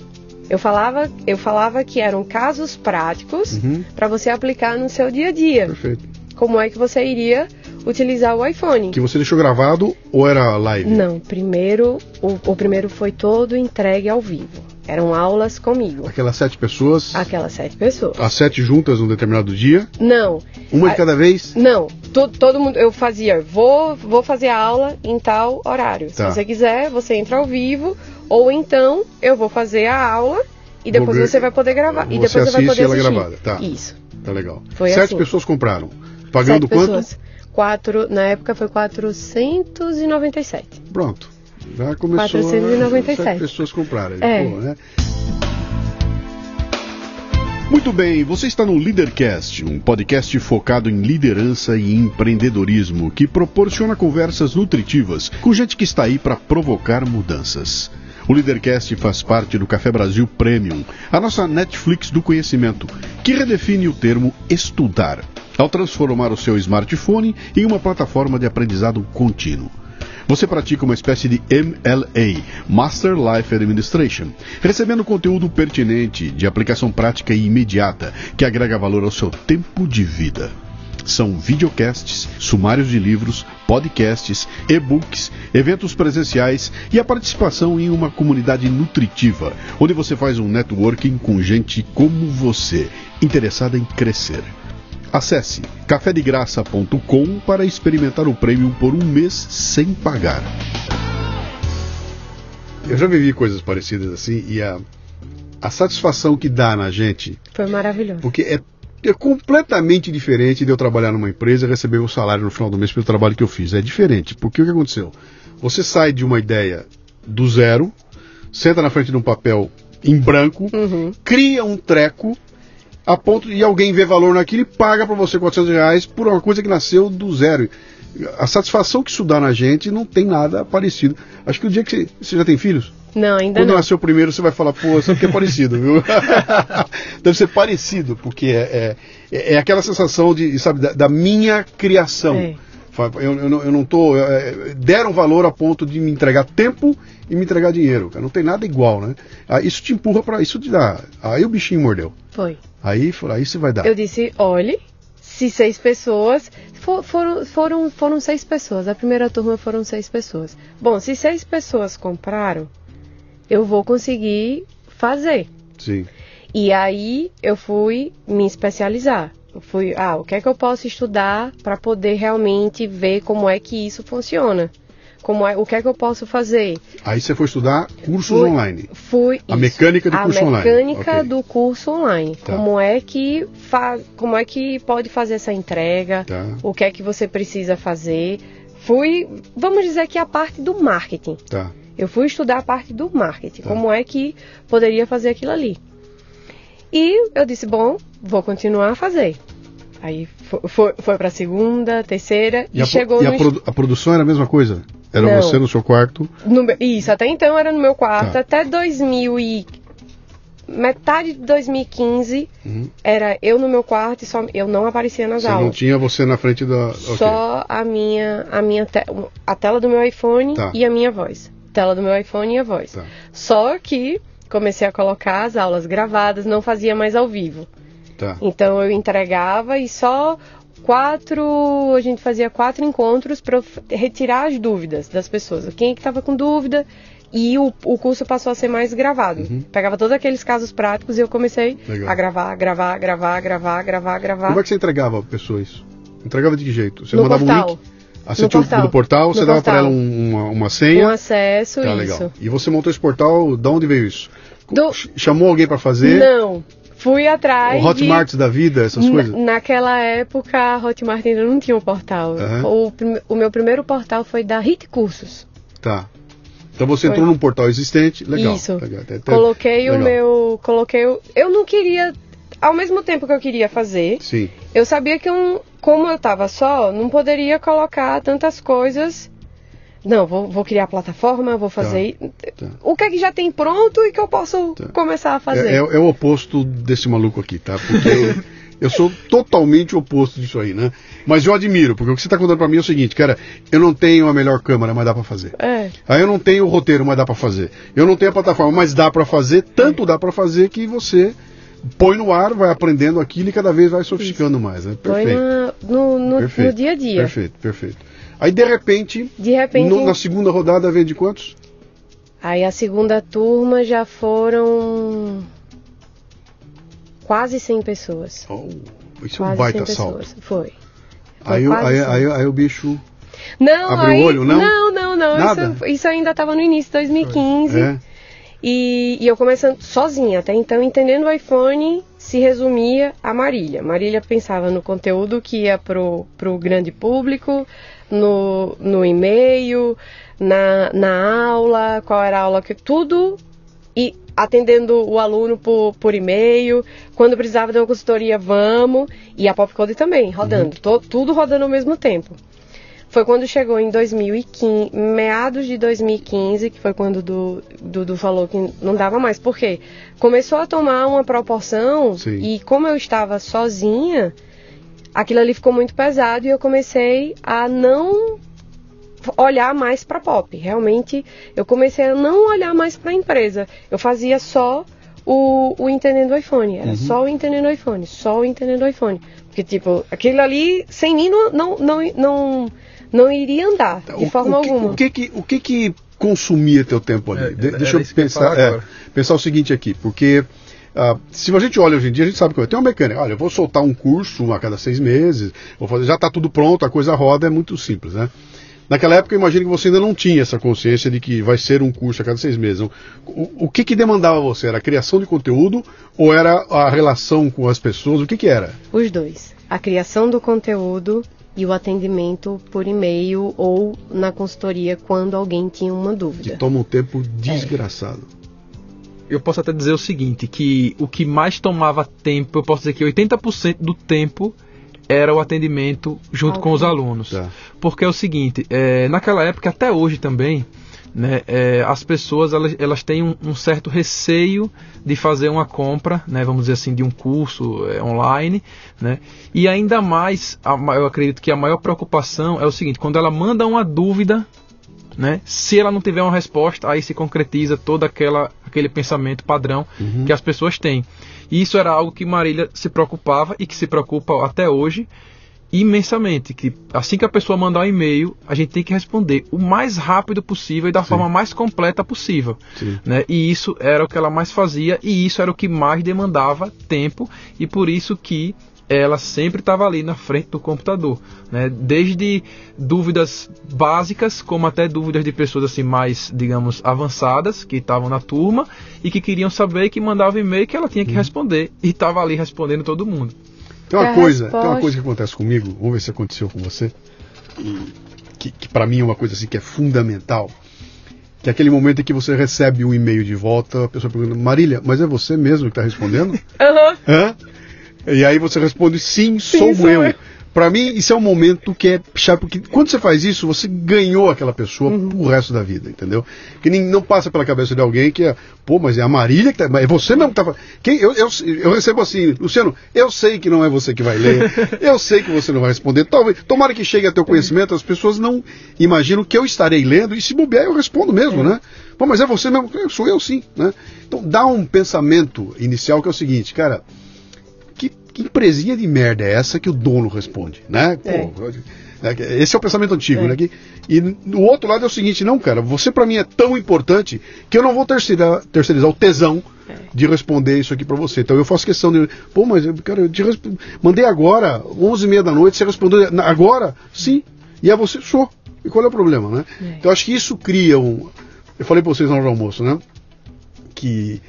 Eu falava, eu falava que eram casos práticos Uhum. para você aplicar no seu dia a dia. Perfeito. Como é que você iria utilizar o iPhone? Que você deixou gravado ou era live? Não, primeiro o, o primeiro foi todo entregue ao vivo. Eram aulas comigo. Aquelas sete pessoas, Aquelas sete pessoas. as sete juntas num determinado dia, Não, uma de Ah, cada vez. Não, to- todo mundo, eu fazia, vou, vou fazer a aula em tal horário. Tá. Se você quiser, você entra ao vivo, ou então eu vou fazer a aula e depois ver- você vai poder gravar. E depois você vai poder ela assistir. gravada, tá. Isso. Tá legal. Foi sete assim. pessoas compraram. Pagando Sete quanto? pessoas. Quatro, na época foi 497. Pronto. Já começou. 497. Sete pessoas compraram. É. Pô, né? Muito bem, você está no Leadercast, um podcast focado em liderança e empreendedorismo que proporciona conversas nutritivas com gente que está aí para provocar mudanças. O Leadercast faz parte do Café Brasil Premium, a nossa Netflix do conhecimento, que redefine o termo estudar, ao transformar o seu smartphone em uma plataforma de aprendizado contínuo. Você pratica uma espécie de MLA, Master Life Administration, recebendo conteúdo pertinente, de aplicação prática e imediata, que agrega valor ao seu tempo de vida. São videocasts, sumários de livros, podcasts, e-books, eventos presenciais e a participação em uma comunidade nutritiva, onde você faz um networking com gente como você, interessada em crescer. Acesse cafedegraça.com para experimentar o prêmio por um mês sem pagar. Eu já vivi coisas parecidas assim e a, a satisfação que dá na gente, Foi maravilhoso. porque é, é completamente diferente de eu trabalhar numa empresa e receber o salário no final do mês pelo trabalho que eu fiz. É diferente, porque o que aconteceu? Você sai de uma ideia do zero, senta na frente de um papel em branco, Uhum. cria um treco a ponto de alguém ver valor naquilo e paga para você 400 reais por uma coisa que nasceu do zero. A satisfação que isso dá na gente não tem nada parecido. Acho que o dia que você, você já tem filhos, Não, ainda quando não. nasceu o primeiro você vai falar, pô, sabe que é parecido, viu? Deve ser parecido, porque é, é, é aquela sensação de, sabe, da, da minha criação. É. Eu, eu não, eu não tô. é, deram valor a ponto de me entregar tempo e me entregar dinheiro. cara. Não tem nada igual, né? Ah, isso te empurra para Isso te dá. Aí o bichinho mordeu. Foi. Aí, aí você vai dar. Eu disse, olhe, se seis pessoas. For, foram, foram, foram seis pessoas. A primeira turma foram seis pessoas. Bom, se seis pessoas compraram, eu vou conseguir fazer. Sim. E aí eu fui me especializar. Eu fui, ah, o que é que eu posso estudar para poder realmente ver como é que isso funciona? Como é, o que é que eu posso fazer? Aí você foi estudar cursos Fui- online. Fui A isso, mecânica do a curso online. mecânica Ok. do curso online. Tá. Como é que faz, como é que pode fazer essa entrega? Tá. O que é que você precisa fazer? Fui, vamos dizer que a parte do marketing. Tá. Eu fui estudar a parte do marketing, Tá. como é que poderia fazer aquilo ali. E eu disse, bom, vou continuar a fazer. Aí fo- foi, foi para segunda, terceira e, E, a, chegou e a produ- a produção era a mesma coisa? Era Não. você no seu quarto? no Isso, até então era no meu quarto, Tá. até 2000 e... Metade de 2015 Uhum. era eu no meu quarto e só eu não aparecia nas Você não aulas. tinha você na frente da. Só a minha, a minha te- a tela do meu iPhone Tá. e a minha voz. Tela do meu iPhone e a voz. Tá. Só que comecei a colocar as aulas gravadas, não fazia mais ao vivo. Tá. Então eu entregava e só quatro, a gente fazia quatro encontros para retirar as dúvidas das pessoas. Quem é que estava com dúvida e o, o curso passou a ser mais gravado. Pegava todos aqueles casos práticos e eu comecei Uhum. Legal. a gravar, gravar, gravar, gravar, gravar, gravar. Como é que você entregava pra pessoa isso? Entregava de que jeito? Você No mandava um portal. link? Você No tinha o- portal. no portal, você No dava pra portal. ela um- uma, uma senha. Um acesso, Tá, isso. legal. E você montou esse portal, da onde veio isso? Do- Ch- Chamou alguém pra fazer? Não, fui atrás O Hotmart da vida, essas de... coisas? Na- Naquela época, a Hotmart ainda não tinha um portal. Aham. O, o meu primeiro portal foi da Hit Cursos. Tá. Então você Foi. entrou num portal existente, legal. Isso. legal. Até- até- Coloquei o legal. meu. Coloquei o. Eu não queria. Ao mesmo tempo que eu queria fazer, Sim, eu sabia que eu, como eu tava só, não poderia colocar tantas coisas. Não, vou, vou criar a plataforma, vou fazer. tá. O que é que já tem pronto e que eu posso Tá. começar a fazer? É, é- é o oposto desse maluco aqui, tá? Porque eu sou totalmente o oposto disso aí, né? Mas eu admiro, porque o que você está contando para mim é o seguinte, cara, eu não tenho a melhor câmera, mas dá para fazer. É. Aí eu não tenho o roteiro, mas dá para fazer. Eu não tenho a plataforma, mas dá para fazer. Tanto dá para fazer que você põe no ar, vai aprendendo aquilo e cada vez vai sofisticando mais, né? Perfeito. na- no, no, perfeito. no dia a dia. Perfeito, perfeito. Aí de repente, De repente. no- na segunda rodada vem de quantos? Aí a segunda turma já foram quase 100 pessoas. Oh, isso é um baita 100 salto. pessoas. Foi. Foi Aí, aí, 100. aí, aí o bicho. Não, Abriu o olho, não? Não, não, não. Nada? Isso, isso ainda estava no início de 2015. É, E, e eu começando sozinha, até então entendendo o iPhone se resumia a Marília. Marília pensava no conteúdo que ia pro, pro grande público, no, no e-mail, na, na aula, qual era a aula que. Tudo e atendendo o aluno por, por e-mail. Quando precisava de uma consultoria, vamos. E a Popcode também, rodando. to- tudo rodando ao mesmo tempo. Foi quando chegou em 2015, meados de 2015, que foi quando o Du- Dudu falou que não dava mais. Por quê? Começou a tomar uma proporção Sim. e como eu estava sozinha, aquilo ali ficou muito pesado e eu comecei a não olhar mais para pop. Realmente, eu comecei a não olhar mais para a empresa. Eu fazia só o, o entendendo o iPhone. Era só o entendendo o iPhone, só o entendendo o iPhone. Porque, tipo, aquilo ali, sem mim, não, não, não, não, não iria andar, de O- forma o que, alguma. O que que, o que que consumia teu tempo ali? É, De- era deixa eu eu pensar, falar é, pensar o seguinte aqui, porque ah, se a gente olha hoje em dia, a gente sabe que tem uma mecânica. Olha, eu vou soltar um curso a cada seis meses, vou fazer, já está tudo pronto, a coisa roda, é muito simples, né? Naquela época, eu imagino que você ainda não tinha essa consciência de que vai ser um curso a cada seis meses. O, o que que demandava você? Era a criação de conteúdo ou era a relação com as pessoas? O que que era? Os dois. A criação do conteúdo e o atendimento por e-mail ou na consultoria quando alguém tinha uma Que dúvida. toma um tempo desgraçado. Eu posso até dizer o seguinte, que o que mais tomava tempo, eu posso dizer que 80% do tempo era o atendimento junto com os alunos. Tá. Porque é o seguinte, é, naquela época, até hoje também, né, é, as pessoas elas, elas têm um, um certo receio de fazer uma compra, né, vamos dizer assim, de um curso é, online, né, e ainda mais, a eu acredito que a maior preocupação é o seguinte, quando ela manda uma dúvida né? Se ela não tiver uma resposta, aí se concretiza todo aquela, aquele pensamento padrão Uhum. que as pessoas têm. E isso era algo que Marília se preocupava e que se preocupa até hoje imensamente, que assim que a pessoa mandar um e-mail, a gente tem que responder o mais rápido possível e da Sim. forma mais completa possível. Né? E isso era o que ela mais fazia e isso era o que mais demandava tempo e por isso que ela sempre estava ali na frente do computador, né? Desde dúvidas básicas, como até dúvidas de pessoas assim mais, digamos, avançadas que estavam na turma e que queriam saber que mandava e-mail que ela tinha que responder e estava ali respondendo todo mundo. Tem uma coisa, tem uma resposta. coisa que acontece comigo, vamos ver se aconteceu com você, que, que para mim é uma coisa assim que é fundamental, que é aquele momento em que você recebe um e-mail de volta, a pessoa pergunta, Marília, mas é você mesmo que está respondendo? Aham. Hã? E aí você responde, sim, Sim, sou, sou eu. eu. Pra mim, isso é um momento que é chave, porque quando você faz isso, você ganhou aquela pessoa Uhum. pro resto da vida, entendeu? Que nem, não passa pela cabeça de alguém que é, pô, mas é a Marília que tá, é você mesmo que tá quem eu, eu, eu recebo assim, Luciano, eu sei que não é você que vai ler, eu sei que você não vai responder, talvez, tomara que chegue a teu conhecimento, as pessoas não imaginam que eu estarei lendo, e se bobear eu respondo mesmo, né? Pô, mas é você mesmo, sou eu sim, né? Então dá um pensamento inicial que é o seguinte, cara, que, empresinha de merda é essa que o dono responde, né? Pô, é, Esse é o pensamento antigo, É. né? Que- e no outro lado é o seguinte, não, cara, você pra mim é tão importante que eu não vou terceirizar, terceirizar o tesão de responder isso aqui pra você. Então eu faço questão de, pô, mas cara, eu te resp- mandei agora, 11h30 da noite, você respondeu agora? Sim. E é você, sou. E qual é o problema, né? É. Então eu acho que isso cria um. Eu falei pra vocês na hora do almoço, né? que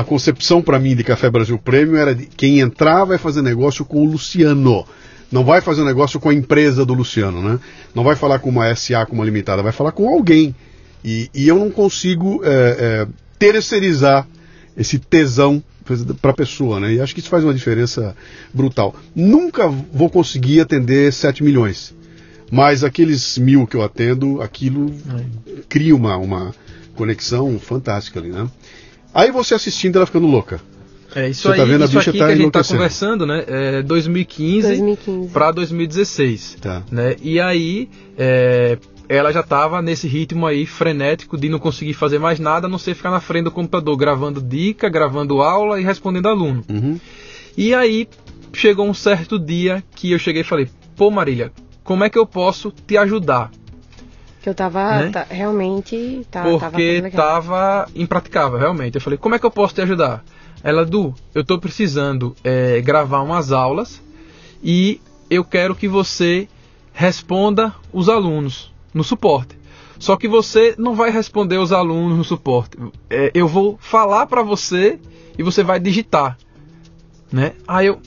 a concepção para mim de Café Brasil Prêmio era de quem entrar vai fazer negócio com o Luciano. Não vai fazer negócio com a empresa do Luciano, né? Não vai falar com uma SA, com uma limitada, vai falar com alguém. E, e eu não consigo é, é, terceirizar esse tesão para a pessoa, né? E acho que isso faz uma diferença brutal. Nunca vou conseguir atender 7 milhões. Mas aqueles mil que eu atendo, aquilo cria uma, uma conexão fantástica ali, né? Aí você assistindo ela ficando louca. É isso Você aí, tá vendo, a isso bicha aqui tá que a gente está conversando, né? É 2015, 2015. para 2016. Tá. Né? E aí é, ela já estava nesse ritmo aí frenético de não conseguir fazer mais nada, a não ser ficar na frente do computador gravando dica, gravando aula e respondendo aluno. Uhum. E aí chegou um certo dia que eu cheguei e falei: "Pô, Marília, como é que eu posso te ajudar?" Que eu tava Né? tá- realmente. Tá, tava porque complicado. tava impraticável, realmente. Eu falei, como é que eu posso te ajudar? Ela, Du, eu tô precisando é, gravar umas aulas e eu quero que você responda os alunos no suporte. Só que você não vai responder os alunos no suporte. É, eu vou falar para você e você vai digitar, né? Aí eu,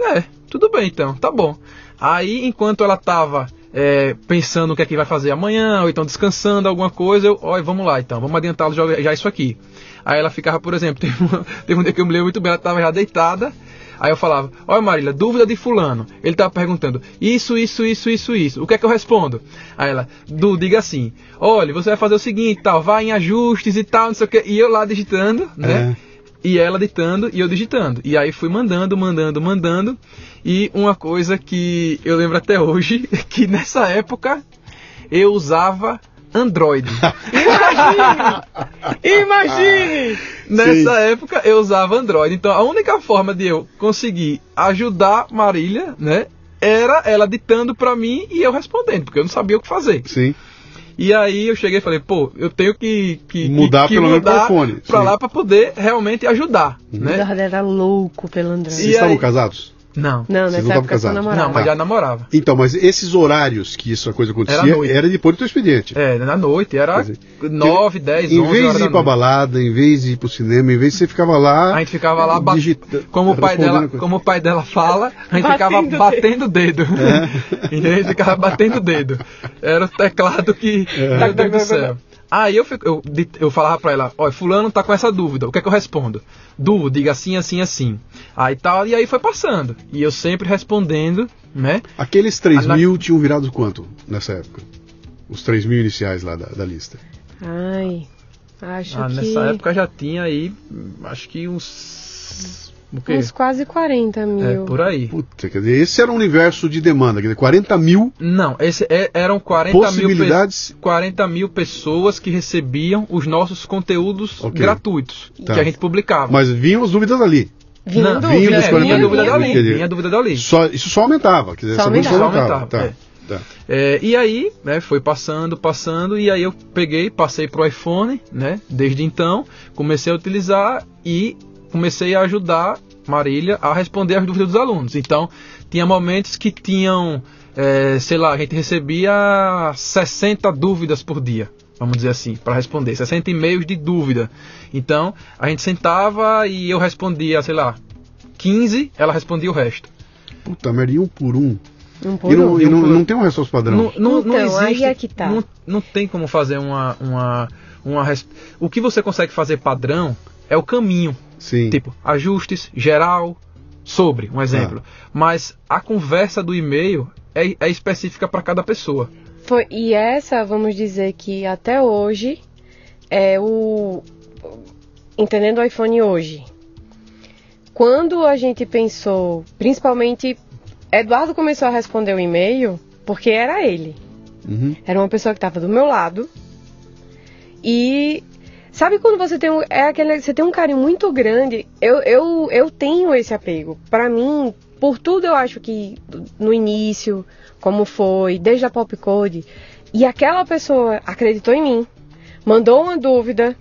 é, tudo bem então, tá bom. Aí enquanto ela tava é, pensando o que é que vai fazer amanhã, ou então descansando alguma coisa, eu, olha, vamos lá então, vamos adiantar já, já isso aqui. Aí ela ficava, por exemplo, teve, uma, teve um dia que eu me lembro muito bem, ela estava já deitada, aí eu falava, olha Marília, dúvida de fulano. Ele estava perguntando, isso, isso, isso, isso, isso. O que é que eu respondo? Aí ela, Du, diga assim, olha, você vai fazer o seguinte, tal, vai em ajustes e tal, não sei o que. E eu lá digitando, né? É. E ela ditando e eu digitando. E aí fui mandando, mandando, mandando. E uma coisa que eu lembro até hoje, que nessa época eu usava Android. Imagine! Imagine! Nessa época eu usava Android. Então a única forma de eu conseguir ajudar Marília, né? Era ela ditando pra mim e eu respondendo, porque eu não sabia o que fazer. Sim. E aí eu cheguei e falei, pô, eu tenho que, que Mudar que, que pelo menos mudar pro fone, pra sim. lá pra poder realmente ajudar, O né? Eduardo era louco pelo Android. Vocês E estavam aí? casados? Não. Não, Vocês nessa não estavam casados? namorava. Não, mas já namorava. Então, mas esses horários que essa coisa acontecia Era era depois do teu expediente. É, na noite, era dizer, 9, 10, 11 em vez de ir pra noite. balada, em vez de ir pro cinema, em vez de você ficava lá. A gente ficava lá, bat... digita- como, o pai dela, como o pai dela fala, a gente Batendo ficava batendo o dedo. É. Entendeu? A gente ficava batendo o dedo. Era o teclado que. É. Meu Deus do céu. Aí eu, fico- eu, eu falava pra ela, olha, fulano tá com essa dúvida, o que é que eu respondo? Du, diga assim, assim, assim. Aí tal, e aí foi passando. E eu sempre respondendo, né? Aqueles 3 Ah, na- mil tinham virado quanto nessa época? Os 3 mil iniciais lá da, da lista. Ai, acho Ah, que. nessa época já tinha aí, acho que uns? Uns quase 40 mil. É, por aí. Puta, quer dizer, esse era o universo de demanda, quer dizer, 40 mil Não, esse é- eram 40 mil, pe- possibilidades. 40 mil pessoas que recebiam os nossos conteúdos Ok. gratuitos Tá. que a gente publicava. Mas vinham as dúvidas ali. Vinha Não, dúvida, vinha é, 40 vinha mil. dúvida dali. Entendi. Vinha dúvida dali. Só, isso só aumentava. Quer dizer, Só dúvida só aumentava. aumentava. Tá, tá. É, e aí, né, foi passando, passando, e aí eu peguei, passei pro iPhone, né? Desde então, comecei a utilizar e comecei a ajudar Marília a responder as dúvidas dos alunos. Então, tinha momentos que tinham, é, sei lá, a gente recebia 60 dúvidas por dia, vamos dizer assim, para responder, 60 e-mails de dúvida. Então, a gente sentava e eu respondia, sei lá, 15, ela respondia o resto. Puta merda, e um por um. Um por E não, um. e não, por- não tem uma resposta padrão. Não, não, não Então, aí existe, é que tá. Não, não tem como fazer uma, uma, uma. res- O que você consegue fazer padrão é o caminho. Sim. Tipo, ajustes, geral, sobre, um exemplo. Mas a conversa do e-mail é, é específica para cada pessoa. Foi, e essa, vamos dizer que até hoje, é o. Entendendo o iPhone hoje. Quando a gente pensou, principalmente, Eduardo começou a responder o e-mail porque era ele. Uhum. Era uma pessoa que estava do meu lado. E sabe quando você tem um, é aquele, você tem um carinho muito grande? Eu, eu, eu tenho esse apego. Pra mim, por tudo eu acho que no início, como foi, desde a Pop Code, e aquela pessoa acreditou em mim, mandou uma dúvida.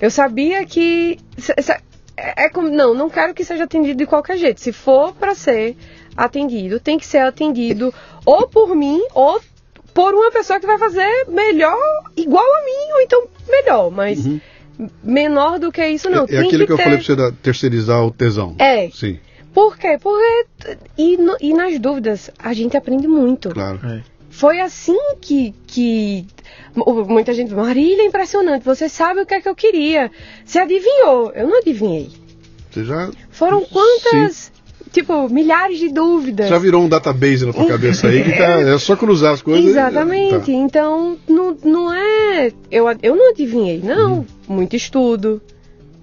Eu sabia que é, é como não, não quero que seja atendido de qualquer jeito. Se for pra ser atendido, tem que ser atendido ou por mim ou por uma pessoa que vai fazer melhor, igual a mim, ou então melhor, mas menor do que isso não. Uhum. é é tem aquilo que, eu ter... falei pra você da, terceirizar o tesão. É. Sim, Por quê? Porque. E, no- e nas dúvidas, a gente aprende muito. claro. Foi assim que. que mu- muita gente. Marília, impressionante. Você sabe o que é que eu queria. Você adivinhou. Eu não adivinhei. Você já, Foram quantas. Tipo, milhares de dúvidas. já virou um database na tua cabeça aí que tá, é só cruzar as coisas. e- Exatamente. tá. Então, não, não é. Eu, eu não adivinhei, não. Uhum. Muito estudo,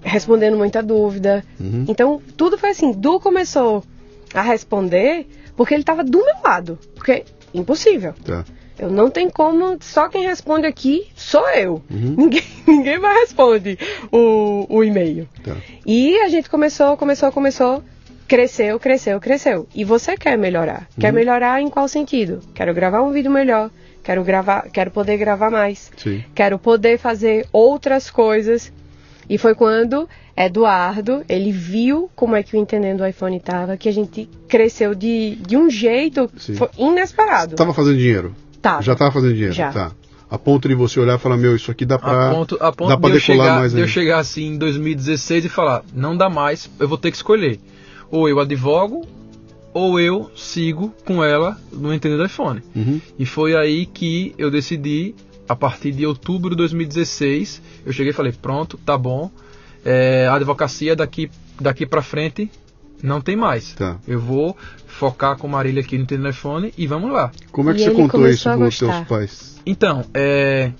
respondendo muita dúvida. Uhum. Então, tudo foi assim. Du começou a responder porque ele estava do meu lado. Porque impossível. Tá. Eu não tenho como. Só quem responde aqui sou eu. Uhum. Ninguém, ninguém mais responde o, o e-mail. Tá. E a gente começou, começou, começou, cresceu, cresceu, cresceu. E você quer melhorar? Quer melhorar em qual sentido? Quero gravar um vídeo melhor, quero gravar, quero poder gravar mais, Sim. quero poder fazer outras coisas. E foi quando Eduardo, ele viu como é que o entendendo o iPhone estava, que a gente cresceu de, de um jeito inesperado. Tava fazendo dinheiro? Tava. Já tava fazendo dinheiro? Já. Tá. A ponto de você olhar e falar, meu, isso aqui dá pra, A ponto, a ponto dá pra de, eu decolar chegar, mais de eu chegar assim em 2016 e falar, não dá mais, eu vou ter que escolher. Ou eu advogo, ou eu sigo com ela no Entender do iPhone. Uhum. E foi aí que eu decidi, a partir de outubro de 2016, eu cheguei e falei, pronto, tá bom. É, a advocacia daqui, daqui pra frente não tem mais. Tá. Eu vou focar com Marília aqui no iPhone e vamos lá. Como é que E você contou isso a pros teus pais? Então, é,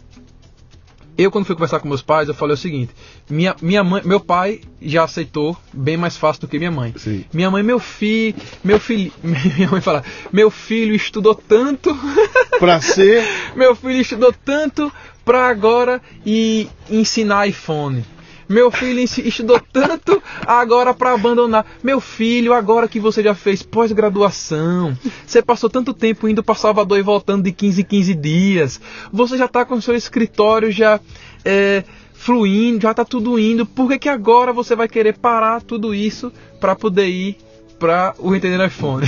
eu quando fui conversar com meus pais, eu falei o seguinte: minha, minha mãe, meu pai já aceitou bem mais fácil do que minha mãe. Sim. Minha mãe, meu filho, meu filho, minha mãe fala, meu filho estudou tanto, Pra ser. meu filho estudou tanto pra agora e ensinar iPhone. Meu filho estudou tanto agora para abandonar. Meu filho, agora que você já fez pós-graduação, você passou tanto tempo indo para Salvador e voltando de 15 em 15 dias. Você já tá com seu escritório já é, fluindo, já tá tudo indo. Por que, que agora você vai querer parar tudo isso para poder ir para o Entendendo iPhone?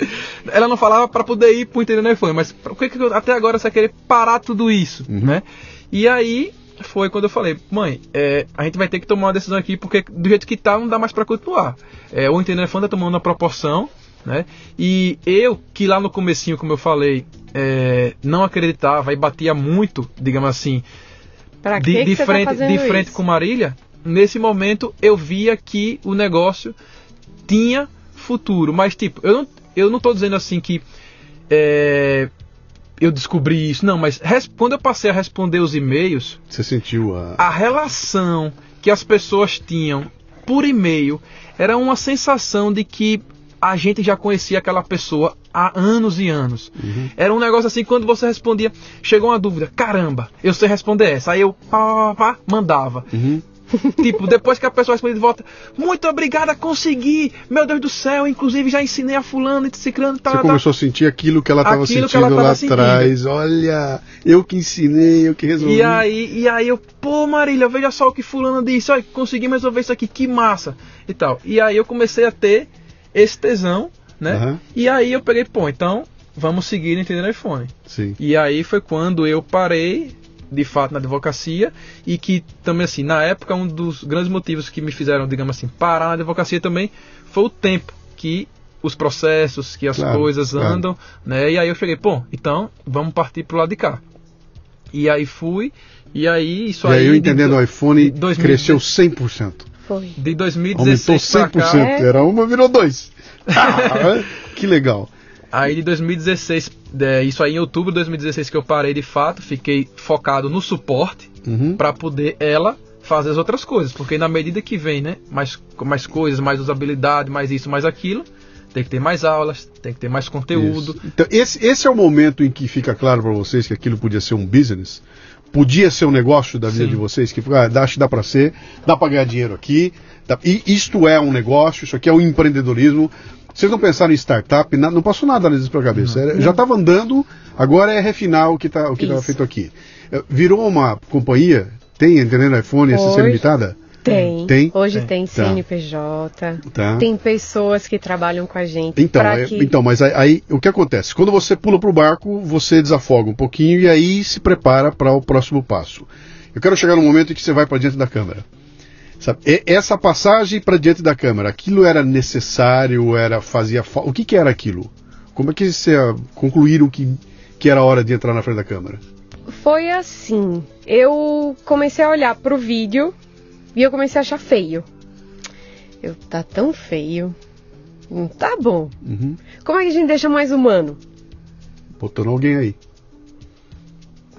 Ela não falava para poder ir para o Entendendo iPhone, mas por que, que até agora você vai querer parar tudo isso, né? E aí foi quando eu falei, mãe, é, a gente vai ter que tomar uma decisão aqui, porque do jeito que tá, não dá mais para continuar. É, o Entendendo iPhone tá tomando uma proporção, né? E eu, que lá no comecinho, como eu falei, é, não acreditava e batia muito, digamos assim, Pra de, que, de que você frente, tá de frente isso? com Marília, nesse momento eu via que o negócio tinha futuro. Mas, tipo, eu não, eu não tô dizendo assim que é, eu descobri isso, não, mas quando eu passei a responder os e-mails, Você sentiu a. a relação que as pessoas tinham por e-mail, era uma sensação de que a gente já conhecia aquela pessoa há anos e anos. Uhum. Era um negócio assim, quando você respondia, chegou uma dúvida, caramba, eu sei responder essa. Aí eu pá, pá, pá, mandava. Uhum. Tipo, depois que a pessoa responde de volta, muito obrigada, consegui, meu Deus do céu, inclusive já ensinei a fulano e ciclano, tá, Você tá. começou a sentir aquilo que ela estava sentindo ela tava lá atrás. Olha, eu que ensinei, eu que resolvi. E aí, e aí eu, pô Marília, veja só o que fulano disse, olha, conseguimos resolver isso aqui, que massa e tal. E aí eu comecei a ter esse tesão, né? Aham. E aí eu peguei, pô, então vamos seguir entendendo iPhone. Sim. E aí foi quando eu parei, de fato, na advocacia, e que também, assim, na época, um dos grandes motivos que me fizeram, digamos assim, parar na advocacia também foi o tempo que os processos, que as Claro, coisas claro. andam, né? E aí eu cheguei, pô, então vamos partir pro lado de cá. E aí fui, e aí isso e aí, eu de entendendo do- o iPhone, de 2000 cresceu 100%. Foi. De Aumentou 2016 pra 100%. cá. É. Era uma, virou dois. Ah, que legal. Aí de 2016, é, isso aí em outubro de 2016 que eu parei de fato, fiquei focado no suporte Uhum. para poder ela fazer as outras coisas, porque na medida que vem, né, mais mais coisas, mais usabilidade, mais isso, mais aquilo, tem que ter mais aulas, tem que ter mais conteúdo. Isso. Então, esse, esse é o momento em que fica claro para vocês que aquilo podia ser um business, podia ser um negócio da vida Sim. de vocês, que ah, dá, dá para ser, dá para ganhar dinheiro aqui, dá- e isto é um negócio, isso aqui é um empreendedorismo. Vocês não pensaram em startup, na- não passou nada nisso pela cabeça. Era- já estava andando, agora é refinar o que está o que estava feito aqui. Eh, Virou uma companhia, tem, entendendo, iPhone, SC Hoje- limitada? Tem. Tem? Hoje Tem. tem, Tá. CNPJ. Tá. Tem pessoas que trabalham com a gente. Então, é- que... então, mas aí, aí o que acontece? Quando você pula para o barco, você desafoga um pouquinho e aí se prepara para o próximo passo. Eu quero chegar no momento em que você vai para diante da câmera. Sabe? Essa passagem para diante da câmera, aquilo era necessário, era fazia fa- o que, que era aquilo? Como é que você ah, concluíram que que era hora de entrar na frente da câmera? Foi assim. Eu comecei a olhar pro vídeo e eu comecei a achar feio. Eu tá tão feio. Não tá bom. Uhum. Como é que a gente deixa mais humano? Botando alguém aí,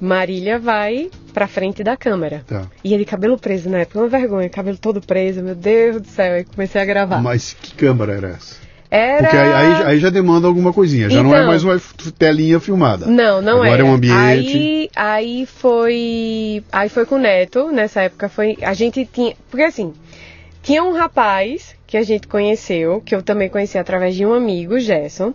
Marília vai pra frente da câmera. tá? E ele cabelo preso na época, uma vergonha, cabelo todo preso, meu Deus do céu. Aí comecei a gravar. Mas que câmera era essa? Era. Porque aí, aí- já demanda alguma coisinha, já não é Então- mais uma telinha filmada. Não, não Agora era. é um ambiente. Aí, aí foi. Aí foi com o Neto, nessa época foi. A gente tinha. Porque assim, tinha um rapaz que a gente conheceu, que eu também conheci através de um amigo, Gerson,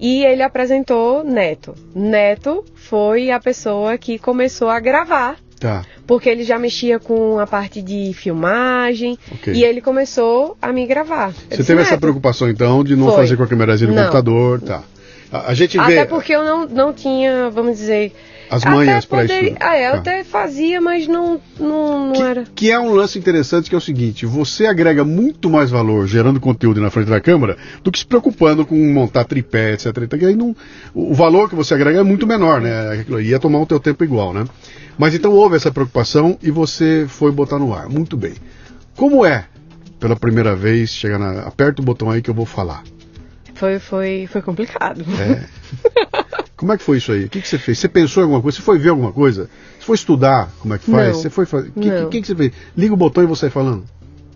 e ele apresentou Neto. Neto foi a pessoa que começou a gravar. Tá, Porque ele já mexia com a parte de filmagem ok. e ele começou a me gravar. Eu Você disse, teve essa "Neto, preocupação então de não Foi. fazer com a câmerazinha do Não. computador, tá? A, a gente vê Até porque eu não, não tinha, vamos dizer. As manhas para isso. Ah, é, eu Tá. até fazia, mas não, não, não era. Que, que é um lance interessante que é o seguinte: você agrega muito mais valor gerando conteúdo na frente da câmera do que se preocupando com montar tripé, etc. e que aí não, o valor que você agrega é muito menor, né? Aquilo Ia tomar o teu tempo igual, né? Mas então houve essa preocupação e você foi botar no ar. Muito bem. Como é, pela primeira vez, chegar na. Aperta o botão aí que eu vou falar. Foi, foi, foi complicado. É. Como é que foi isso aí? O que, que você fez? Você pensou em alguma coisa? Você foi ver alguma coisa? Você foi estudar como é que faz? Não. Você foi fazer. O que, Não. que, que você fez? Liga o botão e você sai falando.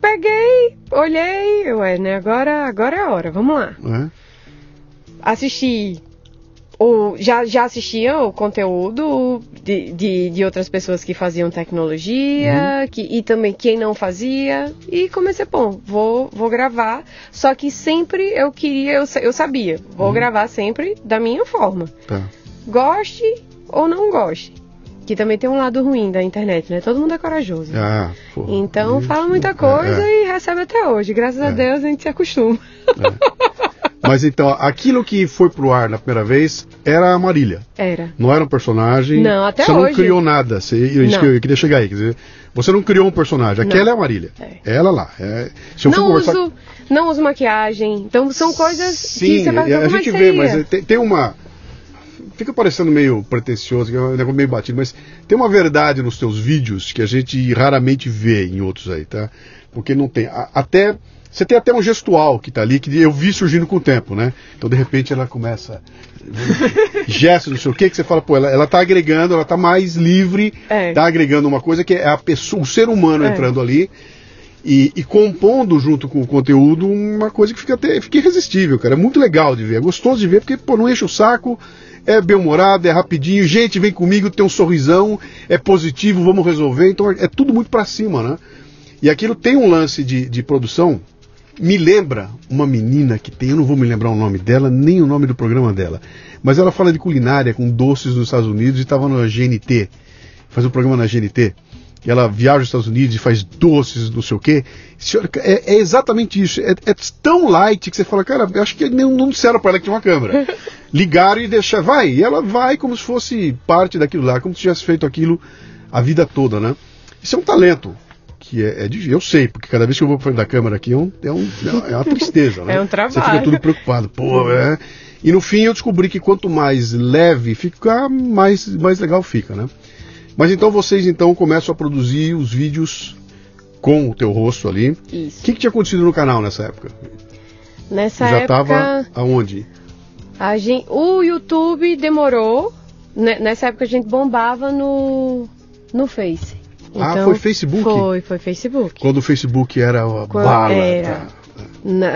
Peguei, olhei, ué, né? Agora, agora é a hora, vamos lá. Né? Assisti. O, já, já assistia o conteúdo de, de, de outras pessoas que faziam tecnologia que, e também quem não fazia. E comecei, bom, vou, vou gravar. Só que sempre eu queria, eu, eu sabia, vou gravar sempre da minha forma. Tá. goste ou não goste. Que também tem um lado ruim da internet, né? Todo mundo é corajoso. Ah, Então isso, fala muita é, coisa é, e recebe até hoje. Graças É. a Deus a gente se acostuma. Mas então, aquilo que foi pro ar na primeira vez era a Marília. Era. Não era um personagem. Não, até Você não hoje. criou nada. Você, isso Não. eu queria chegar aí. Quer dizer, você não criou um personagem. Aquela Não. é a Marília. É. Ela lá. É, se eu for Não conversar- uso, não uso maquiagem. Então são coisas Sim, que você vai a, a como é gente que vê, mas tem, tem uma. Fica parecendo meio pretencioso, que é um negócio meio batido, mas tem uma verdade nos teus vídeos que a gente raramente vê em outros aí, tá? Porque não tem. a- até. Você tem até um gestual que tá ali, que eu vi surgindo com o tempo, né? Então, de repente, ela começa. Gestos, não sei o que, que você fala, pô, ela, ela tá agregando, ela tá mais livre, É. tá agregando uma coisa que é a pessoa, o ser humano É. entrando ali. e, e compondo junto com o conteúdo uma coisa que fica, até, fica irresistível, cara. É muito legal de ver, é gostoso de ver, porque pô, não enche o saco, é bem-humorado, é rapidinho, gente, vem comigo, tem um sorrisão, é positivo, vamos resolver. Então é tudo muito pra cima, né? E aquilo tem um lance de, de produção. Me lembra uma menina que tem, eu não vou me lembrar o nome dela, nem o nome do programa dela, mas ela fala de culinária com doces nos Estados Unidos e estava na GNT, faz um programa na GNT e ela viaja aos Estados Unidos e faz doces, não sei o quê. É, é exatamente isso. É, é, tão light que você fala, cara, acho que não, não disseram para ela que tinha uma câmera. Ligaram e deixaram, vai. E ela vai como se fosse parte daquilo lá, como se tivesse feito aquilo a vida toda, né? Isso é um talento. Que é, é de, eu sei, porque cada vez que eu vou para frente da câmera aqui é, um, é, um, é uma tristeza, né? É um trabalho. Você fica tudo preocupado. Pô, é. E no fim eu descobri que quanto mais leve fica, mais, mais legal fica, né? Mas então vocês então começam a produzir os vídeos com o teu rosto ali. Isso. O que, que tinha acontecido no canal nessa época? Nessa Já época. estava aonde? A gente, o YouTube demorou. né, Nessa época a gente bombava no, no Face. Ah, Então, foi Facebook? Foi, foi Facebook. Quando o Facebook era a Quando bala. era. tá? Na-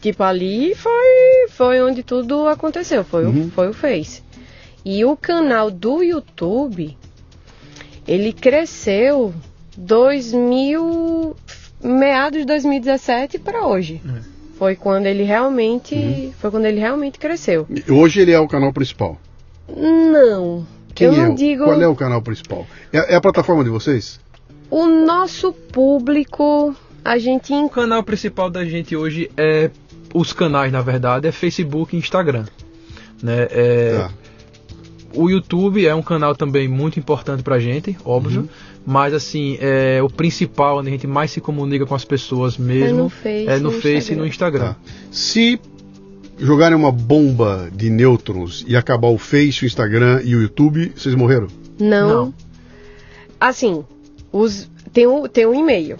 tipo, ali foi, foi onde tudo aconteceu, foi, Uhum. o, foi o Face. E o canal do YouTube, ele cresceu 2000, meados de 2017 para hoje. É. Foi quando ele realmente, Uhum. foi quando ele realmente cresceu. Hoje ele é o canal principal. Não, Quem eu é? digo Qual é o canal principal? É, é a plataforma de vocês? o nosso público, a gente O canal principal da gente hoje é os canais, na verdade, é Facebook e Instagram. Né? É, Tá. O YouTube é um canal também muito importante pra gente, óbvio. Uhum. Mas assim, é o principal, onde a gente mais se comunica com as pessoas mesmo, no Face é no e no Face e no Instagram. Tá. Se jogarem uma bomba de nêutrons e acabar o Face, o Instagram e o YouTube, vocês morreram? Não. Não. Assim, os, tem um tem um e-mail.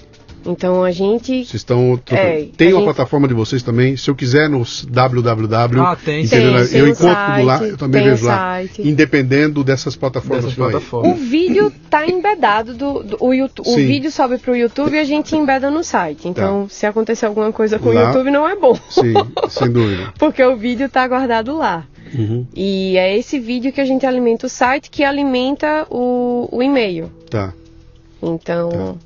Então a gente Vocês estão. É, tem a uma gente- plataforma de vocês também. Se eu quiser no www. Ah, tem, entendeu? tem, eu tem o encontro site, lá, eu também o vejo lá. site. Independendo dessas plataformas Dessas aí. O plataformas. vídeo tá embedado do, do- o, YouTube, o vídeo sobe pro YouTube e a gente embeda no site. Então, se acontecer alguma coisa com Lá- o YouTube não é bom. Sim, sem dúvida. Porque o vídeo tá guardado lá. Uhum, E é esse vídeo que a gente alimenta o site que alimenta o, o e-mail. tá. Então,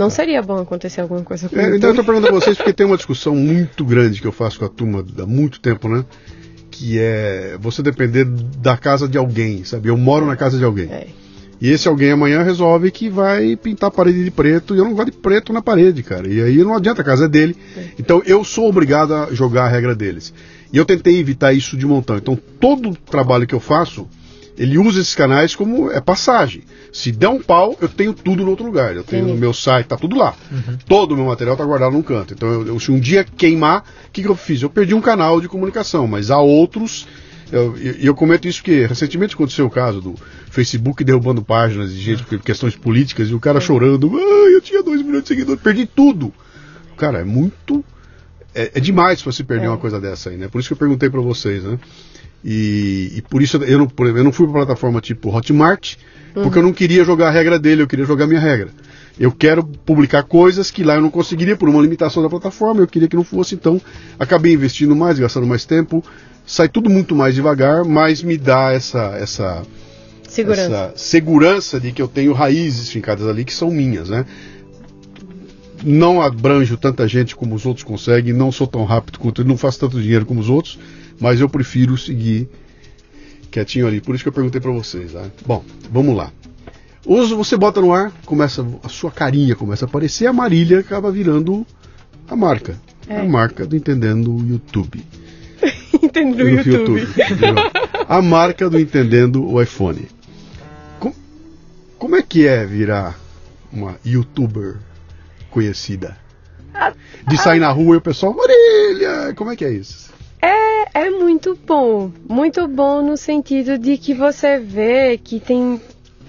não seria bom acontecer alguma coisa com É, então eu tô perguntando a vocês porque tem uma discussão muito grande que eu faço com a turma há muito tempo, né? Que é você depender da casa de alguém, sabe? Eu moro na casa de alguém. É. E esse alguém amanhã resolve que vai pintar a parede de preto e eu não gosto de preto na parede, cara. E aí não adianta, a casa é dele. Então eu sou obrigado a jogar a regra deles. E eu tentei evitar isso de montão. Então todo trabalho que eu faço, ele usa esses canais como é passagem. Se der um pau, eu tenho tudo no outro lugar. Eu tenho no Entendi. meu site, tá tudo lá. Todo o meu material tá guardado num canto. Então eu- eu- se um dia queimar, o que, que eu fiz? Eu perdi um canal de comunicação, mas há outros. eu- E eu, comento isso porque recentemente aconteceu o caso do Facebook derrubando páginas de gente por questões políticas e o cara chorando. Ah, eu tinha dois milhões de seguidores, perdi tudo. Cara, é muito. É, é demais você perder É. uma coisa dessa aí, né? Por isso que eu perguntei pra vocês, né? E, e por isso eu não, por exemplo, eu não fui pra plataforma tipo Hotmart, porque eu não queria jogar a regra dele, eu queria jogar a minha regra. Eu quero publicar coisas que lá eu não conseguiria por uma limitação da plataforma, eu queria que não fosse, então acabei investindo mais, gastando mais tempo, sai tudo muito mais devagar, mas me dá essa essa Segurança. essa segurança de que eu tenho raízes fincadas ali que são minhas, né? Não abranjo tanta gente como os outros conseguem, não sou tão rápido quanto não faço tanto dinheiro como os outros, mas eu prefiro seguir quietinho ali. Por isso que eu perguntei pra vocês, né? Bom, vamos lá. Uso, você bota no ar, começa a sua carinha começa a aparecer, a Marília acaba virando a marca, É. a marca do entendendo o YouTube. Entendeu No no YouTube. entendeu? a marca do Entendendo o iPhone. Com- como é que é virar uma youtuber conhecida? De sair na rua e o pessoal, Marília, como é que é isso? É, é muito bom. Muito bom no sentido de que você vê que tem.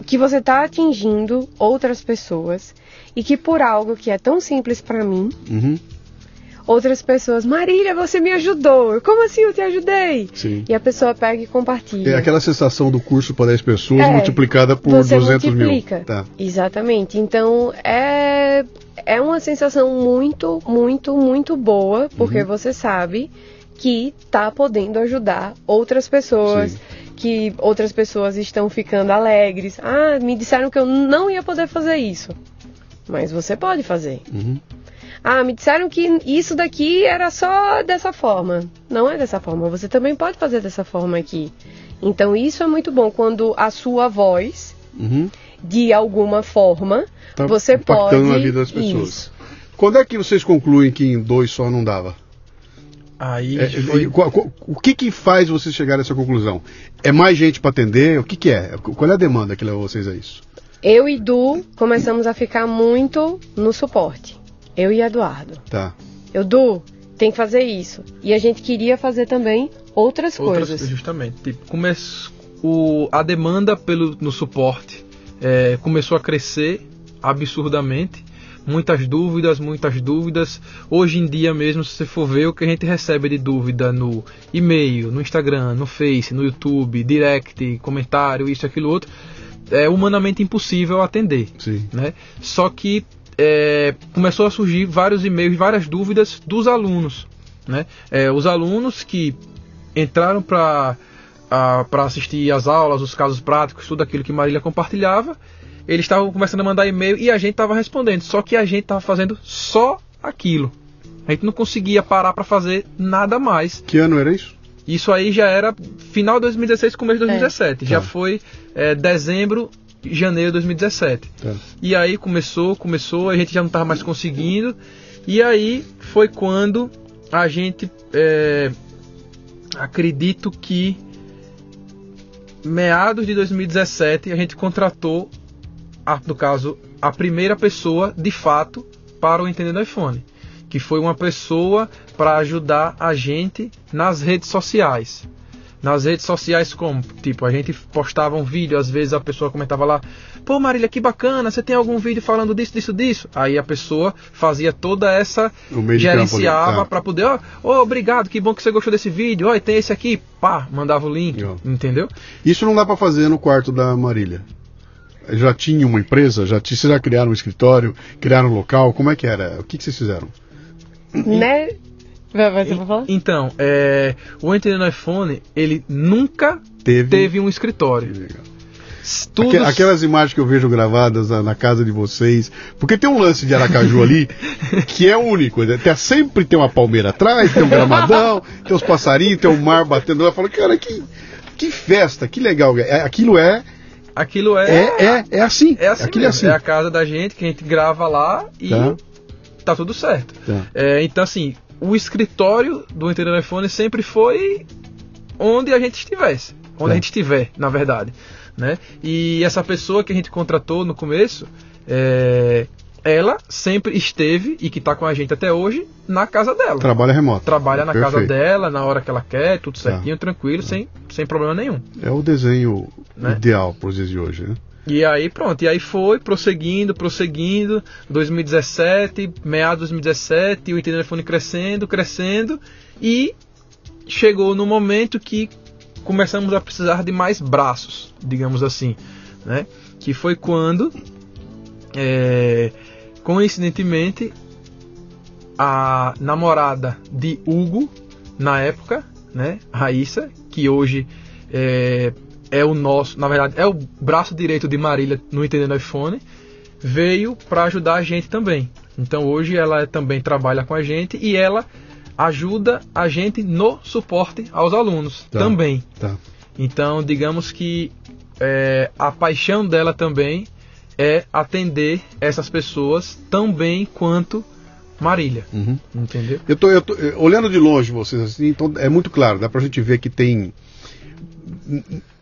que você está atingindo outras pessoas e que por algo que é tão simples para mim, Uhum, outras pessoas, Marília, você me ajudou. Como assim eu te ajudei? sim. E a pessoa pega e compartilha. É aquela sensação do curso para 10 pessoas É, multiplicada por você 200 multiplica. mil. Tá. Exatamente. Então é, é uma sensação muito, muito, muito boa, porque uhum. você sabe que está podendo ajudar outras pessoas, Sim. que outras pessoas estão ficando alegres. Ah, me disseram que eu não ia poder fazer isso. Mas você pode fazer. Uhum. Ah, me disseram que isso daqui era só dessa forma. Não é dessa forma. Você também pode fazer dessa forma aqui. Então isso é muito bom quando a sua voz, uhum. de alguma forma, tá você pode. na vida das pessoas. Isso. Quando é que vocês concluem que em dois só não dava? Aí é, foi... o que que faz você chegar a essa conclusão? É mais gente para atender? O que que é? Qual é a demanda que levou vocês a isso? Eu e Du começamos a ficar muito no suporte. Eu e Eduardo. Tá. Eu, Du, tem que fazer isso. E a gente queria fazer também outras, outras coisas. Justamente. Tipo, come... o... a demanda pelo... no suporte é... começou a crescer absurdamente muitas dúvidas, muitas dúvidas. Hoje em dia mesmo, se você for ver o que a gente recebe de dúvida no e-mail, no Instagram, no Face, no YouTube, direct, comentário, isso, aquilo, outro, é humanamente impossível atender. Sim. Né? Só que é, começou a surgir vários e-mails, várias dúvidas dos alunos. Né? É, os alunos que entraram para para assistir as aulas, os casos práticos, tudo aquilo que Marília compartilhava, eles estavam começando a mandar e-mail e a gente estava respondendo. Só que a gente estava fazendo só aquilo. A gente não conseguia parar para fazer nada mais. Que ano era isso? Isso aí já era final de 2016, começo de 2017. É. Já tá. foi é, dezembro, janeiro de 2017. Tá. E aí começou, começou, a gente já não estava mais conseguindo. E aí foi quando a gente, é, acredito que meados de 2017 a gente contratou a, no caso, a primeira pessoa de fato para o Entendendo iPhone, que foi uma pessoa para ajudar a gente nas redes sociais. Nas redes sociais como? Tipo, a gente postava um vídeo, às vezes a pessoa comentava lá, pô Marília, que bacana, você tem algum vídeo falando disso, disso, disso? Aí a pessoa fazia toda essa, gerenciava tá. para poder, ó, oh, oh, obrigado, que bom que você gostou desse vídeo, ó, tem esse aqui, pá, mandava o link, entendeu? Isso não dá para fazer no quarto da Marília já tinha uma empresa? Já, vocês já criaram um escritório? Criaram um local? Como é que era? O que, que vocês fizeram? Né? Vai, você falar? Então, é, o Entendendo iPhone, ele nunca teve, teve um escritório. Tudo... Aquelas imagens que eu vejo gravadas na, na, casa de vocês. Porque tem um lance de Aracaju ali que é único. Né? Tem, sempre tem uma palmeira atrás, tem um gramadão, tem os passarinhos, tem o um mar batendo lá. Eu falo, cara, que, que festa, que legal. É, aquilo é aquilo é. É, é, é assim. É assim, Aquilo é, assim. é a casa da gente que a gente grava lá e tá, tá tudo certo. Tá. É, então, assim, o escritório do Entendendo iPhone sempre foi onde a gente estivesse. Onde tá. a gente estiver, na verdade. Né? E essa pessoa que a gente contratou no começo, é, ela sempre esteve e que está com a gente até hoje na casa dela. Trabalha remoto. Trabalha na Perfeito. casa dela, na hora que ela quer, tudo tá. certinho, tá. tranquilo, sem, sem problema nenhum. É o desenho né? ideal para os dias de hoje, né? E aí pronto, e aí foi prosseguindo, prosseguindo, 2017, meados de 2017, o telefone crescendo, crescendo e chegou no momento que começamos a precisar de mais braços, digamos assim, né? Que foi quando é, coincidentemente, a namorada de Hugo, na época, né, Raíssa, que hoje é, é o nosso, na verdade, é o braço direito de Marília no Entendendo iPhone, veio para ajudar a gente também. Então hoje ela também trabalha com a gente e ela ajuda a gente no suporte aos alunos tá, também. Tá. Então digamos que é, a paixão dela também é atender essas pessoas tão bem quanto Marília. Uhum. Entendeu? Eu tô, eu tô, olhando de longe vocês assim, então é muito claro, dá pra gente ver que tem.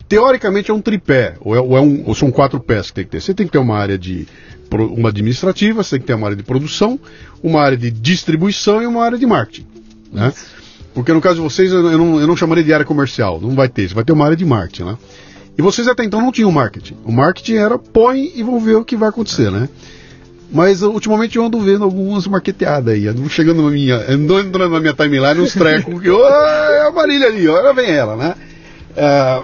Teoricamente é um tripé, ou, é, ou, é um, ou são quatro pés que tem que ter. Você tem que ter uma área de uma administrativa, você tem que ter uma área de produção, uma área de distribuição e uma área de marketing. Né? Porque no caso de vocês, eu não, eu não chamaria de área comercial, não vai ter, você vai ter uma área de marketing. Né? E vocês até então não tinham marketing. O marketing era põe e vão ver o que vai acontecer, né? Mas ultimamente eu ando vendo algumas marqueteadas aí. Ando chegando na minha. Ando entrando na minha timeline uns trecos que. Oh, é a Marília ali, olha vem ela, né? Uh,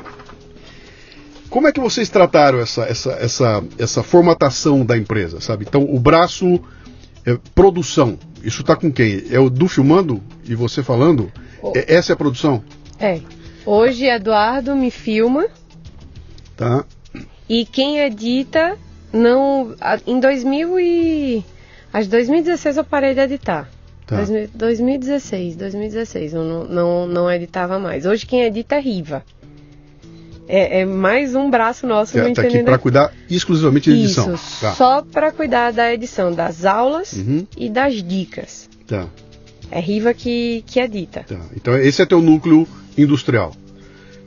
como é que vocês trataram essa, essa, essa, essa formatação da empresa, sabe? Então, o braço É, produção, isso está com quem? É o Du filmando e você falando? Oh. É, essa é a produção? É. Hoje Eduardo me filma. Tá. E quem edita não. Em 2000 e. Acho 2016 eu parei de editar. Tá. 2016, 2016, eu não, não, não editava mais. Hoje quem edita é Riva. É, é mais um braço nosso Tá, no tá aqui para cuidar exclusivamente de edição. Isso, Tá. só para cuidar da edição das aulas Uhum. e das dicas. Tá, É Riva que, que edita. tá. Então esse é teu núcleo industrial.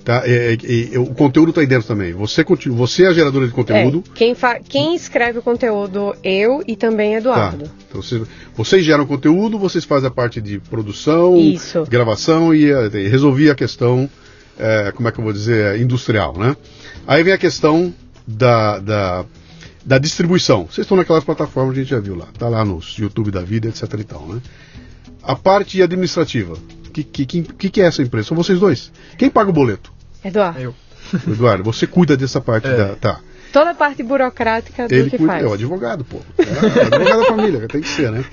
Tá? É, é, é, o conteúdo está aí dentro também. Você, continua, você é a geradora de conteúdo. É, quem, fa quem escreve o conteúdo, eu e também Tá. Eduardo. Então, vocês, vocês geram conteúdo, vocês fazem a parte de produção, Isso. gravação e, e resolver a questão, como é que eu vou dizer, industrial, né? Aí vem a questão da, da, da distribuição. Vocês estão naquelas plataformas que a gente já viu lá, tá lá nos YouTube da vida, etc e tal, né? A parte administrativa. O que, que, que, que é essa empresa? São vocês dois. Quem paga o boleto? Eduardo, Eu. Eduardo, você cuida dessa parte É. da. Tá. toda a parte burocrática do Ele que cuida, faz. é o advogado, pô. É, o advogado da família, tem que ser, né?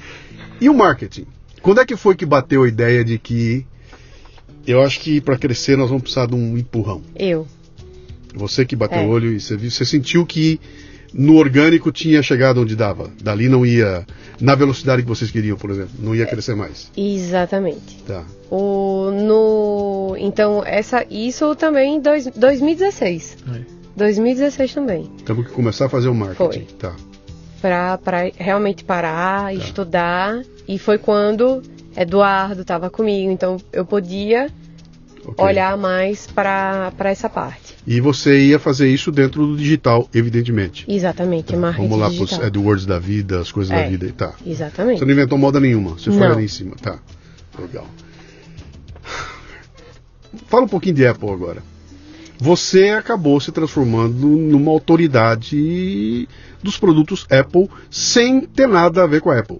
E o marketing? Quando é que foi que bateu a ideia de que eu acho que para crescer nós vamos precisar de um empurrão? Eu. Você que bateu É. o olho e você, viu, você sentiu que no orgânico tinha chegado onde dava. Dali não ia na velocidade que vocês queriam, por exemplo, não ia crescer mais. Exatamente. Tá. O, no, então, essa, isso também em dois, 2016. É. 2016 também. Temos que começar a fazer o marketing. Foi. Tá. Pra, pra realmente parar, estudar. E foi quando Eduardo estava comigo. Então, eu podia ok. olhar mais para essa parte. E você ia fazer isso dentro do digital, evidentemente. Exatamente, Tá, marketing Vamos lá digital. pros AdWords da vida, as coisas da É. vida e tá. Exatamente. Você não inventou moda nenhuma, você foi ali em cima, tá. Legal. Fala um pouquinho de Apple agora. Você acabou se transformando numa autoridade dos produtos Apple sem ter nada a ver com a Apple.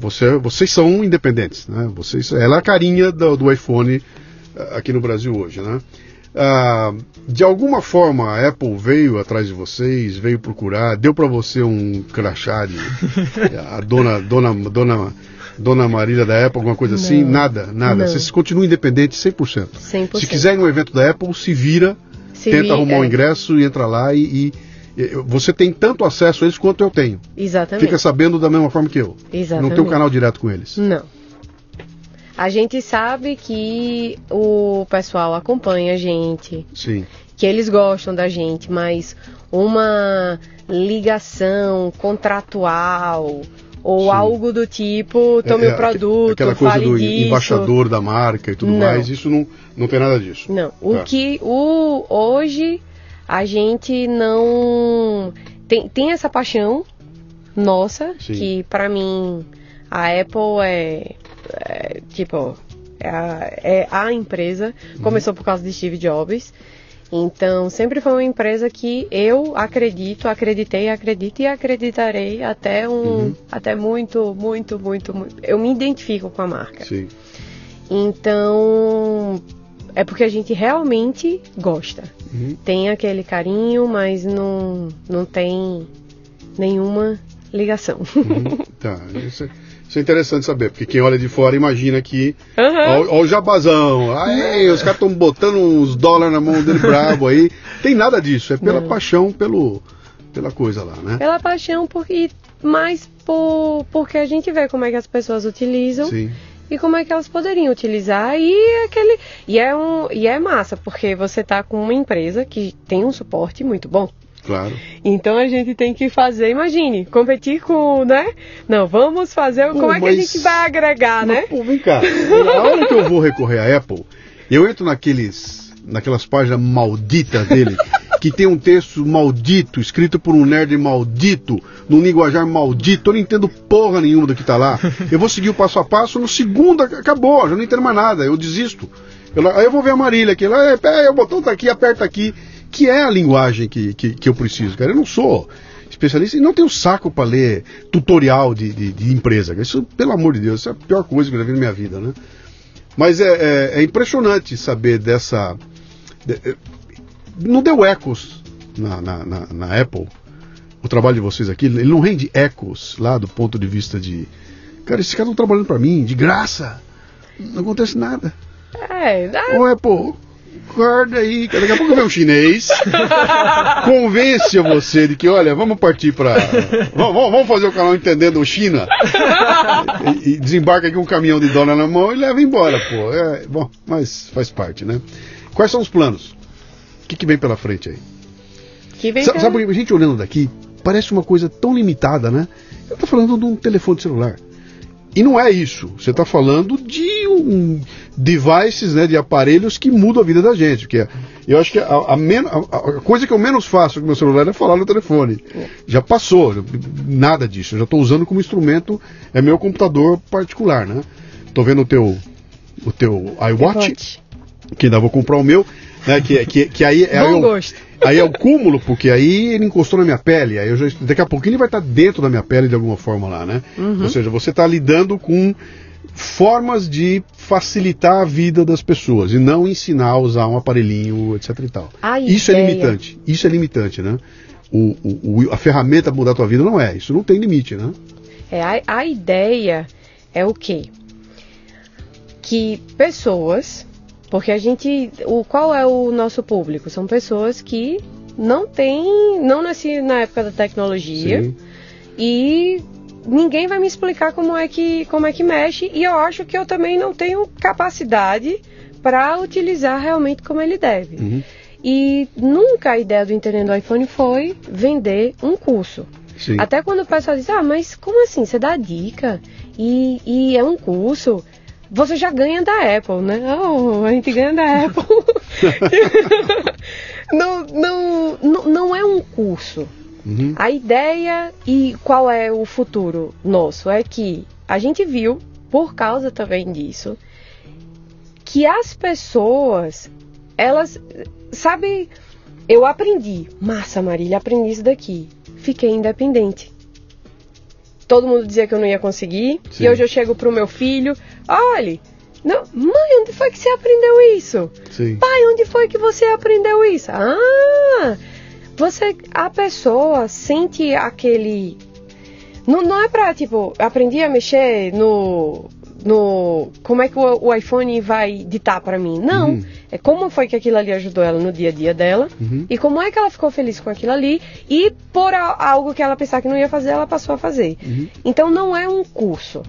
Você, vocês são independentes, né? Vocês, ela é a carinha do, do iPhone aqui no Brasil hoje, né? Ah, de alguma forma a Apple veio atrás de vocês, veio procurar, deu para você um crachá de a dona dona dona dona Marília da Apple, alguma coisa assim? Não. nada, nada. Não. Vocês continuam independentes 100%. 100%. Se quiser ir no evento da Apple, se vira, Se tenta arrumar um é, ingresso e entra lá e- e você tem tanto acesso a eles quanto eu tenho. Exatamente. Fica sabendo da mesma forma que eu. Exatamente. Não tem um canal direto com eles. Não. A gente sabe que o pessoal acompanha a gente, Sim. que eles gostam da gente, mas uma ligação contratual ou Sim. algo do tipo, tome É, o é, produto, Aquela coisa do disso. embaixador da marca e tudo Não. mais, isso não, não tem nada disso. Não, o Tá. que o hoje a gente não tem, tem essa paixão nossa Sim. que pra mim a Apple é, é, tipo é a, é a empresa Uhum. começou por causa de Steve Jobs então sempre foi uma empresa que eu acredito acreditei acredito e acreditarei até um Uhum. até muito muito muito muito eu me identifico com a marca Sim. então, é porque a gente realmente gosta. Uhum. Tem aquele carinho, mas não, não tem nenhuma ligação. Uhum. tá. Isso é, isso é interessante saber, porque quem olha de fora imagina que. Ó, ó o jabazão. Aí, os caras estão botando uns dólares na mão dele brabo aí. Tem nada disso. É pela Não. paixão, pelo, pela coisa lá, né? Pela paixão, por, e mais por, porque a gente vê como é que as pessoas utilizam Sim. e como é que elas poderiam utilizar. E é aquele. E é, um, e é massa, porque você tá com uma empresa que tem um suporte muito bom. Claro. Então a gente tem que fazer, imagine, competir com, né? Não, vamos fazer, como Pô, é que a gente vai agregar, né? Mas, pô, vem cá. A hora que eu vou recorrer à Apple, eu entro naqueles, naquelas páginas malditas dele, que tem um texto maldito, escrito por um nerd maldito, num linguajar maldito. Eu não entendo porra nenhuma do que tá lá. Eu vou seguir o passo a passo, no segundo ac- acabou, já não entendo mais nada, eu desisto. Eu, aí eu vou ver a Marília aqui, lá, é, pé, o botão tá aqui, aperta aqui, que é a linguagem que, que, que eu preciso, cara. Eu não sou especialista e não tenho saco para ler tutorial de, de, de empresa. Isso, pelo amor de Deus, isso é a pior coisa que eu já vi na minha vida, né? Mas é, é- é impressionante saber dessa. de- é, não deu ecos na, na, na- na Apple o trabalho de vocês aqui, ele não rende ecos lá do ponto de vista de. Cara, esses caras estão trabalhando para mim, de graça. Não acontece nada. É, dá- Ô, Apple, guarda aí. Daqui a pouco vem um chinês, convence você de que, olha, vamos partir para. Vamos, vamos- fazer o canal Entendendo China. E, e desembarca aqui um caminhão de dólar na mão e leva embora, pô. É, bom, mas faz parte, né? Quais são os planos? O que, que vem pela frente aí? que vem Sa- cá. Sabe, a gente olhando daqui, parece uma coisa tão limitada, né? Eu tô falando de um telefone celular. E não é isso. Você está falando de um devices, né, de aparelhos que mudam a vida da gente. Que é, eu acho que a, a men- a- a coisa que eu menos faço com meu celular é falar no telefone. Já passou, nada disso. Eu já estou usando como instrumento, é meu computador particular, né? Tô vendo o teu, o teu iWatch, Watch. que ainda vou comprar o meu, né? Que, que, que aí é Bom o- gosto. Aí é o cúmulo, porque aí ele encostou na minha pele, aí já, daqui a pouquinho ele vai estar dentro da minha pele de alguma forma lá, né? Ou seja, você está lidando com formas de facilitar a vida das pessoas e não ensinar a usar um aparelhinho, etc e tal. A Isso é ideia- limitante, isso é limitante, né? O, o- o- a ferramenta para mudar a tua vida não é, isso não tem limite, né? É, a, a ideia é o quê? Que pessoas, porque a gente, o qual é o nosso público? São pessoas que não têm, não nasci na época da tecnologia Sim. e ninguém vai me explicar como é que como é que mexe e eu acho que eu também não tenho capacidade para utilizar realmente como ele deve. Uhum. E nunca a ideia do Entendendo iPhone foi vender um curso. Sim. Até quando o pessoal diz, ah, mas como assim? Você dá dica e, e é um curso, você já ganha da Apple, né? Oh, a gente ganha da Apple. não, não, não, não é um curso. Uhum. A ideia e qual é o futuro nosso é que a gente viu, por causa também disso, que as pessoas, elas, sabe, eu aprendi, massa Marília, aprendi isso daqui, fiquei independente. Todo mundo dizia que eu não ia conseguir, Sim. e hoje eu chego pro meu filho, olha, não, mãe, onde foi que você aprendeu isso? Sim. Pai, onde foi que você aprendeu isso? Ah, você, a pessoa sente aquele. Não, não é pra, tipo, aprendi a mexer no. no como é que o, o iPhone vai ditar pra mim? Não. Uhum. É como foi que aquilo ali ajudou ela no dia a dia dela. Uhum. E como é que ela ficou feliz com aquilo ali. E por a- algo que ela pensava que não ia fazer, ela passou a fazer. Uhum. Então não é um curso.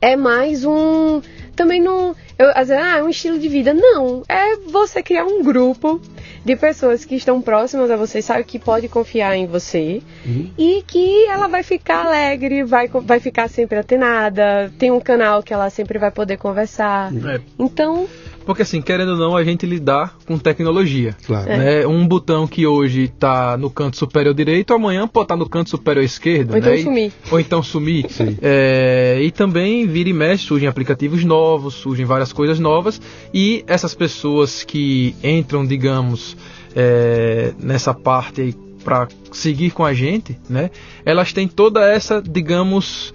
É mais um. Também não. Eu, às vezes, ah, é um estilo de vida. Não. É você criar um grupo de pessoas que estão próximas a você, sabe que pode confiar em você. Uhum. E que ela vai ficar alegre, vai, vai ficar sempre atenada. Tem um canal que ela sempre vai poder conversar. É, Então, porque assim, querendo ou não, a gente lidar com tecnologia. Claro. né? Um botão que hoje está no canto superior direito, amanhã pode estar no canto superior esquerdo. Ou então né? E- sumir. Ou então sumir. É, e também vira e mexe, surgem aplicativos novos, surgem várias coisas novas. E essas pessoas que entram, digamos, é, nessa parte aí para seguir com a gente, né? Elas têm toda essa, digamos,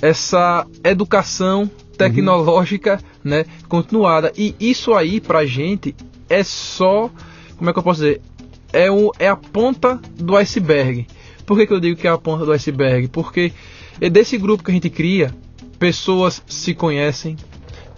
essa educação tecnológica, né, continuada. E isso aí pra gente é só, como é que eu posso dizer? É, o, é a ponta do iceberg. Por que, que eu digo que é a ponta do iceberg? Porque é desse grupo que a gente cria, pessoas se conhecem,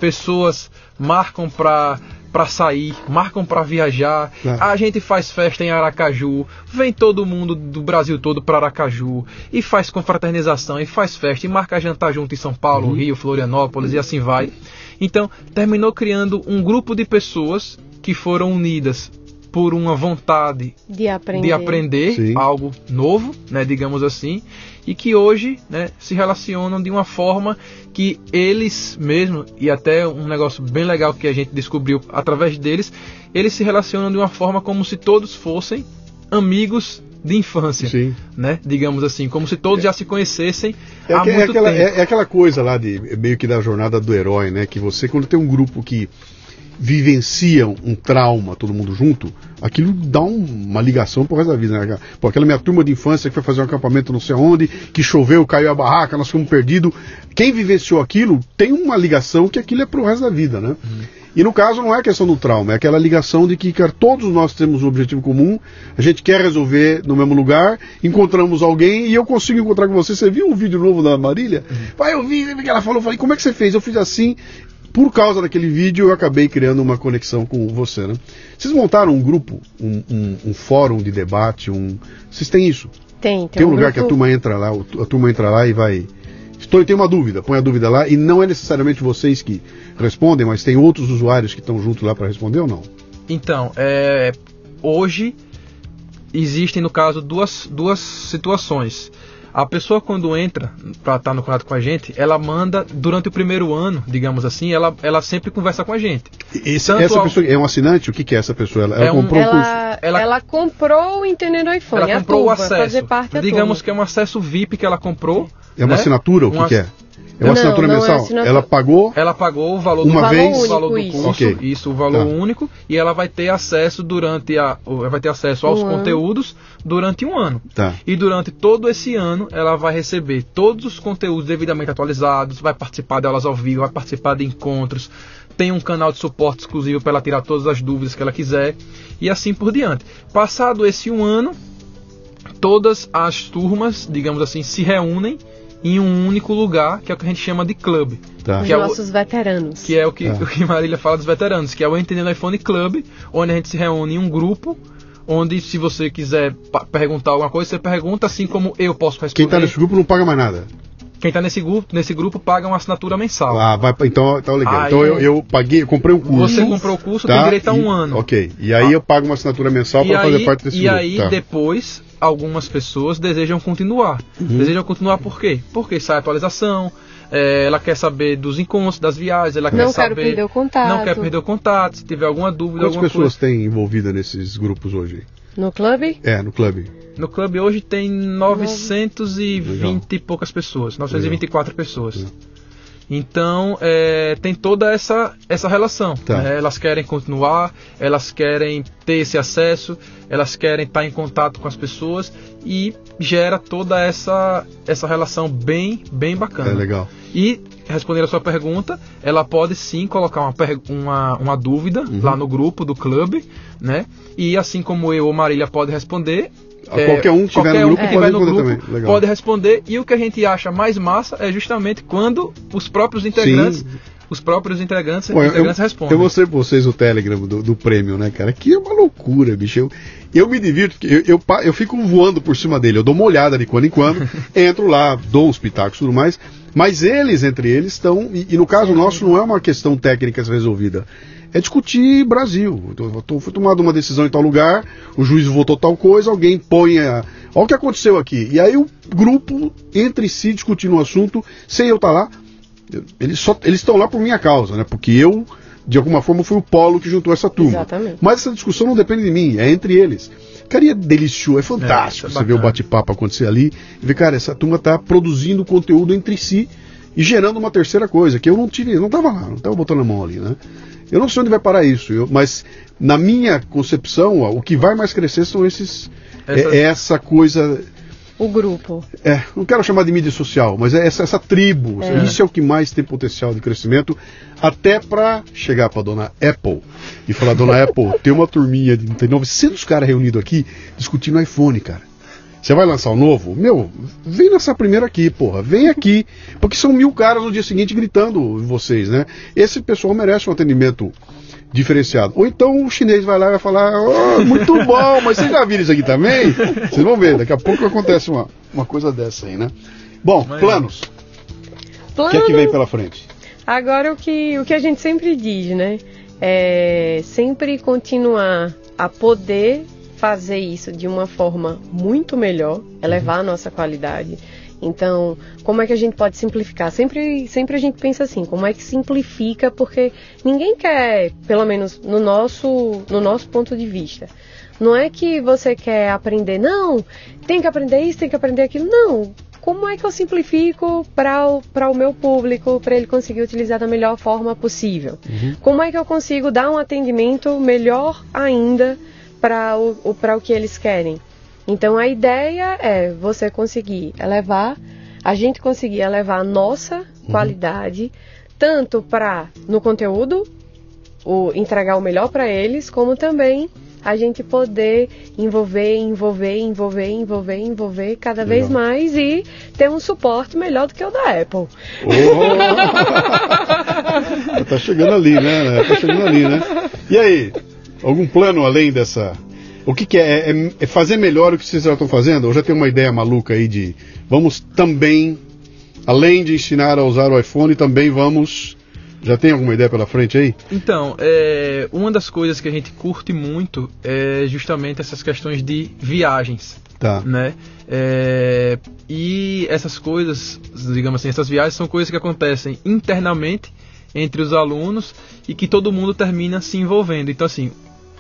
pessoas marcam pra para sair, marcam para viajar. Claro. A gente faz festa em Aracaju, vem todo mundo do Brasil todo para Aracaju e faz confraternização e faz festa e marca jantar junto em São Paulo, Rio, Florianópolis e assim vai. Então, terminou criando um grupo de pessoas que foram unidas por uma vontade de aprender. de aprender algo novo, né, digamos assim, e que hoje né, se relacionam de uma forma que eles mesmos, e até um negócio bem legal que a gente descobriu através deles, eles se relacionam de uma forma como se todos fossem amigos de infância, Sim. né, digamos assim, como se todos já se conhecessem É, há que- é muito aquela, tempo. é- é aquela coisa lá de meio que da jornada do herói, né? Que você, quando tem um grupo que vivencia um trauma, todo mundo junto, aquilo dá um- uma ligação pro resto da vida, né? Pô, aquela minha turma de infância que foi fazer um acampamento não sei onde, que choveu, caiu a barraca, nós fomos perdidos. Quem vivenciou aquilo tem uma ligação que aquilo é pro resto da vida, né? E no caso não é questão do trauma, é aquela ligação de que cara, todos nós temos um objetivo comum, a gente quer resolver no mesmo lugar, encontramos alguém e eu consigo encontrar com você. Você viu um vídeo novo da Marília? Uhum. Pai, eu vi, ela falou, falei, como é que você fez? Eu fiz assim. Por causa daquele vídeo, eu acabei criando uma conexão com você, né? Vocês montaram um grupo, um, um, um fórum de debate, um. Vocês têm isso? Tem, tem. Tem um, um lugar grupo... que a turma entra lá, a turma entra lá e vai Estou, tem uma dúvida, põe a dúvida lá e não é necessariamente vocês que respondem, mas tem outros usuários que estão junto lá para responder ou não? Então, é, hoje existem no caso duas, duas situações. A pessoa quando entra para estar tá no contato com a gente, ela manda durante o primeiro ano, digamos assim, ela, ela sempre conversa com a gente. Esse, essa ao... pessoa é um assinante? O que, que é essa pessoa? Ela, ela é comprou um, um curso? Ela, ela, comprou o Entendendo iPhone. Ela comprou turma, o acesso. Fazer parte digamos que é um acesso VIP que ela comprou. É uma né? assinatura? O que, que é? É uma assinatura não, mensal? É assinatura. Ela pagou? Ela pagou o valor uma do, vez? o valor do curso, okay. isso, o valor tá. único, e ela vai ter acesso durante a, vai ter acesso aos um conteúdos ano. durante um ano. Tá. E durante todo esse ano ela vai receber todos os conteúdos devidamente atualizados, vai participar de aulas ao vivo, vai participar de encontros, tem um canal de suporte exclusivo para ela tirar todas as dúvidas que ela quiser e assim por diante. Passado esse um ano, todas as turmas, digamos assim, se reúnem em um único lugar, que é o que a gente chama de clube. Tá. Os é nossos o, veteranos. Que é o que, tá. o que Marília fala dos veteranos, que é o Entendendo iPhone Club, onde a gente se reúne em um grupo, onde se você quiser perguntar alguma coisa, você pergunta, assim como eu posso responder. Quem está nesse grupo não paga mais nada. Quem está nesse grupo, nesse grupo paga uma assinatura mensal. Ah, vai, então, então legal. Aí, então eu, eu, paguei, eu comprei um curso. Você comprou o curso, tá? tem direito a um e, ano. Ok. E aí ah. eu pago uma assinatura mensal para fazer parte desse e grupo. E aí tá. depois algumas pessoas desejam continuar. Uhum. Desejam continuar por quê? Porque sai atualização, é, ela quer saber dos encontros, das viagens, ela não quer saber. Não quer perder o contato. Não quer perder o contato, se tiver alguma dúvida. Quantas alguma pessoas coisa. têm envolvida nesses grupos hoje? No clube? É, no clube. No clube hoje tem 920 Legal. e poucas pessoas, 924 Legal. pessoas. Legal. Então é, tem toda essa, essa relação. Tá. Né? Elas querem continuar, elas querem ter esse acesso, elas querem estar em contato com as pessoas e gera toda essa, essa relação bem, bem bacana. É legal. E respondendo a sua pergunta, ela pode sim colocar uma, uma, uma dúvida uhum. lá no grupo do clube, né? E assim como eu ou Marília pode responder, é, qualquer um que estiver no grupo um pode responder grupo. Pode responder. E o que a gente acha mais massa é justamente quando os próprios integrantes. Sim. Os próprios integrantes, integrantes eu, respondem. Eu mostrei pra vocês o Telegram do, do prêmio, né, cara? Que é uma loucura, bicho. Eu, eu me divirto, eu, eu, eu, fico voando por cima dele. Eu dou uma olhada de quando em quando, entro lá, dou uns pitacos e tudo mais. Mas eles, entre eles, estão. E, e no caso nosso, não é uma questão técnica resolvida é discutir Brasil. Foi tomada uma decisão em tal lugar, o juiz votou tal coisa, alguém põe a. Olha o que aconteceu aqui. E aí o grupo, entre si, discutindo o assunto, sem eu estar tá lá. Eles só eles estão lá por minha causa, né? Porque eu, de alguma forma, fui o polo que juntou essa turma. Exatamente. Mas essa discussão não depende de mim, é entre eles. Cara, é delicioso, é fantástico é, é você ver o bate-papo acontecer ali e ver, cara, essa turma está produzindo conteúdo entre si e gerando uma terceira coisa, que eu não tive, não estava lá, não estava botando a mão ali, né? Eu não sei onde vai parar isso, eu, mas na minha concepção, ó, o que vai mais crescer são esses. É, é essa coisa. O grupo. É, não quero chamar de mídia social, mas é essa, essa tribo. É. Isso é o que mais tem potencial de crescimento, até para chegar para dona Apple e falar: Dona Apple, tem uma turminha de tem 900 caras reunidos aqui discutindo iPhone, cara. Você vai lançar o um novo? Meu, vem nessa primeira aqui, porra. Vem aqui. Porque são mil caras no dia seguinte gritando vocês, né? Esse pessoal merece um atendimento diferenciado. Ou então o chinês vai lá e vai falar, oh, muito bom, mas vocês já viram isso aqui também? Vocês vão ver, daqui a pouco acontece uma, uma coisa dessa aí, né? Bom, mas... planos. O que é que vem pela frente? Agora o que, o que a gente sempre diz, né? É sempre continuar a poder fazer isso de uma forma muito melhor, elevar a nossa qualidade. Então, como é que a gente pode simplificar? Sempre, sempre a gente pensa assim, como é que simplifica? Porque ninguém quer, pelo menos no nosso, no nosso ponto de vista, não é que você quer aprender, não, tem que aprender isso, tem que aprender aquilo, não. Como é que eu simplifico para o, o meu público, para ele conseguir utilizar da melhor forma possível? Uhum. Como é que eu consigo dar um atendimento melhor ainda para o, o, o que eles querem. Então a ideia é você conseguir elevar, a gente conseguir elevar a nossa uhum. qualidade, tanto para no conteúdo o entregar o melhor para eles, como também a gente poder envolver, envolver, envolver, envolver, envolver cada Legal. vez mais e ter um suporte melhor do que o da Apple. Oh! tá chegando ali, né? Tá chegando ali, né? E aí, algum plano além dessa? O que, que é? é? é? fazer melhor o que vocês já estão fazendo? Ou já tem uma ideia maluca aí de vamos também, além de ensinar a usar o iPhone, também vamos já tem alguma ideia pela frente aí? Então, é, uma das coisas que a gente curte muito é justamente essas questões de viagens. Tá. Né? É, e essas coisas, digamos assim, essas viagens são coisas que acontecem internamente entre os alunos e que todo mundo termina se envolvendo. Então, assim,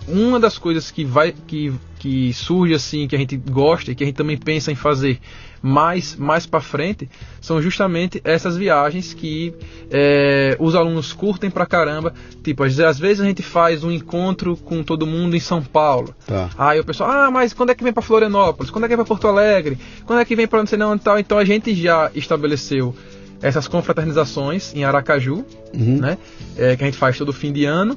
uma das coisas que vai que, que surge assim que a gente gosta e que a gente também pensa em fazer mais mais para frente são justamente essas viagens que é, os alunos curtem pra caramba. Tipo às, às, vezes a gente faz um encontro com todo mundo em São Paulo. Tá. aí o pessoal ah mas quando é que vem para Florianópolis? Quando é que vem para Porto Alegre? Quando é que vem para não sei não tal? Então a gente já estabeleceu essas confraternizações em Aracaju, uhum. né, é, que a gente faz todo fim de ano,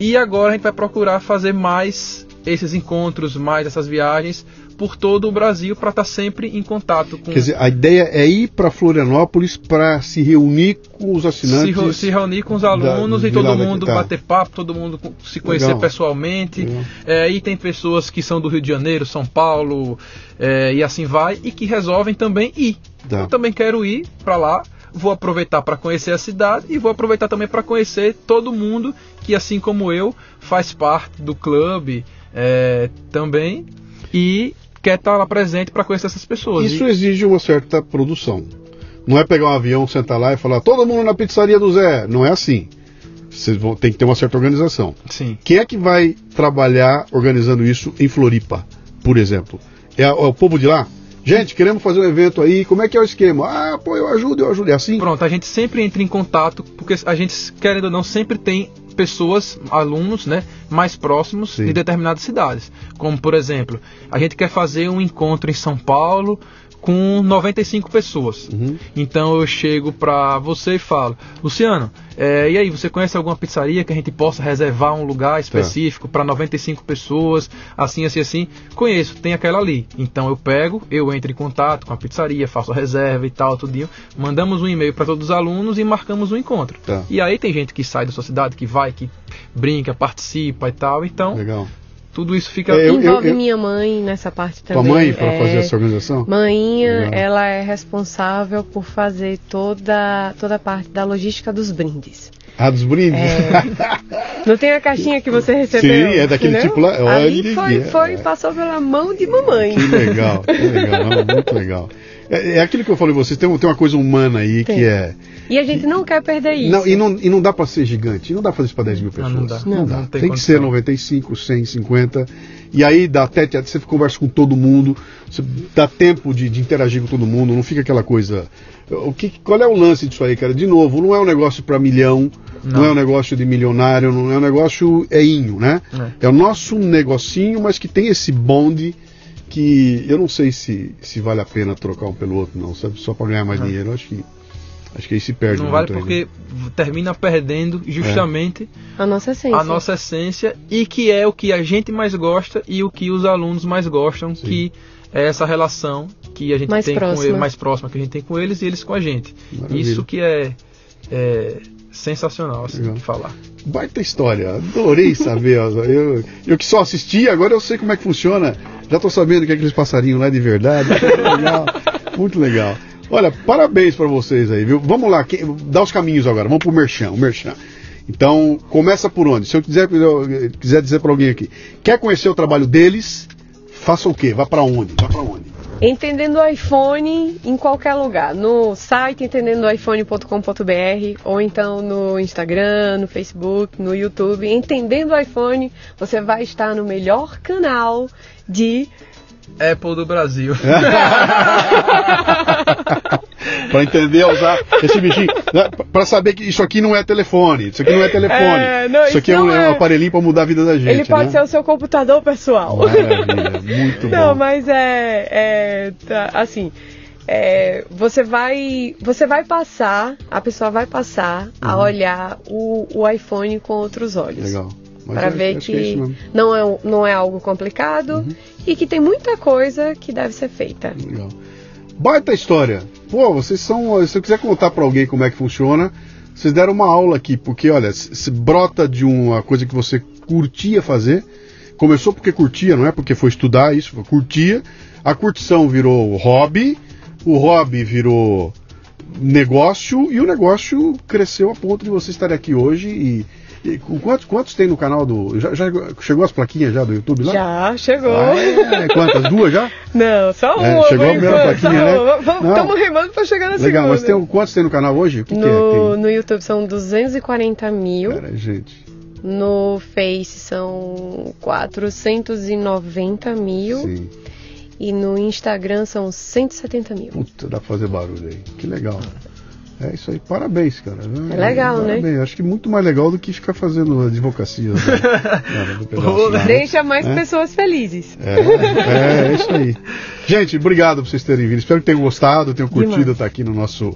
e agora a gente vai procurar fazer mais esses encontros, mais essas viagens por todo o Brasil para estar tá sempre em contato com. Quer dizer, a ideia é ir para Florianópolis para se reunir com os assinantes. Se, se reunir com os alunos da, e todo mundo tá. bater papo, todo mundo se conhecer Legal. pessoalmente. É, e tem pessoas que são do Rio de Janeiro, São Paulo é, e assim vai, e que resolvem também ir. Tá. Eu também quero ir para lá vou aproveitar para conhecer a cidade e vou aproveitar também para conhecer todo mundo que, assim como eu, faz parte do clube é, também e quer estar lá presente para conhecer essas pessoas. Isso e... exige uma certa produção. Não é pegar um avião, sentar lá e falar todo mundo na pizzaria do Zé. Não é assim. Vocês vão, tem que ter uma certa organização. Sim. Quem é que vai trabalhar organizando isso em Floripa, por exemplo? É, é o povo de lá? Gente, queremos fazer um evento aí, como é que é o esquema? Ah, pô, eu ajudo, eu ajudo. É assim? Pronto, a gente sempre entra em contato, porque a gente, querendo ou não, sempre tem pessoas, alunos, né, mais próximos Sim. de determinadas cidades. Como, por exemplo, a gente quer fazer um encontro em São Paulo com 95 pessoas. Uhum. Então eu chego para você e falo, Luciano, é, e aí, você conhece alguma pizzaria que a gente possa reservar um lugar específico para 95 pessoas, assim, assim, assim? Conheço, tem aquela ali. Então eu pego, eu entro em contato com a pizzaria, faço a reserva e tal, tudinho. Mandamos um e-mail para todos os alunos e marcamos um encontro. Tá. E aí tem gente que sai da sua cidade, que vai, que brinca, participa e tal. Então, Legal tudo isso fica. É, eu, Envolve eu, eu, minha mãe nessa parte também. Tua mãe para é, fazer essa organização? Mãinha, Legal. ela é responsável por fazer toda, toda a parte da logística dos brindes. Ah, dos brindes? É. Não tem a caixinha que você recebeu? Sim, é daquele entendeu? tipo lá. Ali foi, foi, passou pela mão de mamãe. Que legal, que legal, muito legal. É, é, aquilo que eu falei vocês, tem, tem uma coisa humana aí tem. que é. E a gente não quer perder isso. Não, e, não, e não dá para ser gigante, não dá para fazer isso para 10 mil pessoas. Não, não dá. Não, não dá. Tem, tem que ser 95, 100, 50. E aí dá até, você conversa com todo mundo, você dá tempo de, de interagir com todo mundo, não fica aquela coisa. O que, qual é o lance disso aí, cara? De novo, não é um negócio para milhão, não. não. é um negócio de milionário, não é um negócio einho, né? É. é o nosso negocinho, mas que tem esse bonde que eu não sei se, se vale a pena trocar um pelo outro, não, sabe? Só para ganhar mais é. dinheiro. Acho que acho que aí se perde. Não vale porque ainda. termina perdendo justamente é. a nossa essência. A nossa essência e que é o que a gente mais gosta e o que os alunos mais gostam, Sim. que é essa relação que a gente mais tem próxima. com eles, mais próxima que a gente tem com eles e eles com a gente. Maravilha. Isso que é, é sensacional assim, Legal. de falar. Baita história, adorei saber. eu, eu que só assisti, agora eu sei como é que funciona. Já estou sabendo que é aqueles passarinhos lá de verdade. Muito legal. Muito legal. Olha, parabéns para vocês aí, viu? Vamos lá, que, dá os caminhos agora. Vamos pro Merchan, o Merchan. Então, começa por onde? Se eu quiser, eu quiser dizer para alguém aqui, quer conhecer o trabalho deles, faça o quê? Vá para onde? Vá para onde? Entendendo o iPhone em qualquer lugar, no site entendendoiphone.com.br ou então no Instagram, no Facebook, no YouTube. Entendendo o iPhone, você vai estar no melhor canal de Apple do Brasil. para entender usar esse bichinho, né? para saber que isso aqui não é telefone, isso aqui não é telefone, é, não, isso aqui é um, é um, aparelhinho para mudar a vida da gente. Ele pode né? ser o seu computador pessoal. Maravilha, muito bom. Não, mas é, é tá, assim. é, você vai você vai passar, a pessoa vai passar uhum. a olhar o, o iPhone com outros olhos. Legal. Para ver que, que é não, é, não é algo complicado uhum. e que tem muita coisa que deve ser feita. Legal. Baita história. Pô, vocês são. Se eu quiser contar para alguém como é que funciona, vocês deram uma aula aqui, porque olha, se brota de uma coisa que você curtia fazer. Começou porque curtia, não é porque foi estudar isso, curtia. A curtição virou hobby, o hobby virou negócio e o negócio cresceu a ponto de você estar aqui hoje e e quantos, quantos tem no canal do. Já, já, chegou as plaquinhas já do YouTube lá? Já, chegou. Ah, é, quantas? Duas já? Não, só uma. É, chegou a primeira plaquinha, né? Estamos remando para chegar na Legal, segunda. mas tem, quantos tem no canal hoje? Que no, que é? no YouTube são 240 mil. Cara, gente. No Face são 490 mil. Sim. E no Instagram são 170 mil. Puta, dá pra fazer barulho aí. Que legal. É isso aí, parabéns, cara. É legal, né? parabéns. né? Acho que muito mais legal do que ficar fazendo advocacia. Né? né? Deixa mais é? pessoas felizes. É, é, é, isso aí. Gente, obrigado por vocês terem vindo. Espero que tenham gostado, tenham curtido estar aqui no nosso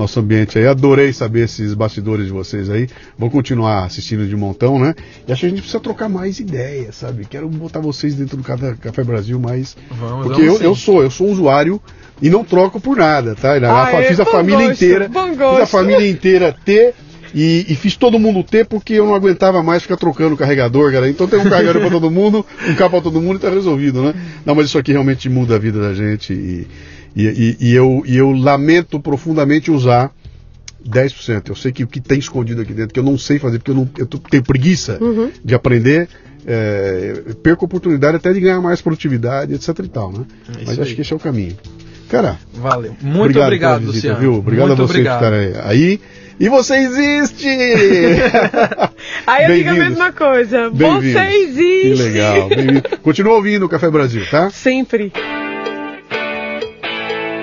nosso ambiente aí. Adorei saber esses bastidores de vocês aí. Vou continuar assistindo de montão, né? E acho que a gente precisa trocar mais ideias, sabe? Quero botar vocês dentro do Café Brasil mais. Vamos, Porque vamos eu, eu, sou, eu sou usuário e não troco por nada, tá? Ah, fiz a família gosto, inteira. Fiz a família inteira ter. E, e, fiz todo mundo ter porque eu não aguentava mais ficar trocando o carregador, cara. Então tem um carregador para todo mundo, um cabo para todo mundo e tá resolvido, né? Não, mas isso aqui realmente muda a vida da gente e, e, e, e, eu, e eu lamento profundamente usar 10%. Eu sei que o que tem escondido aqui dentro, que eu não sei fazer, porque eu, não, eu tenho preguiça uhum. de aprender, é, perco a oportunidade até de ganhar mais produtividade, etc e tal, né? É Mas acho que esse é o caminho. Cara, valeu. Muito obrigado, obrigado visita, Luciano. Viu? Obrigado Muito a você obrigado. por estar aí. E você existe! aí eu digo a mesma coisa. Você existe! Que legal. Continua ouvindo o Café Brasil, tá? Sempre.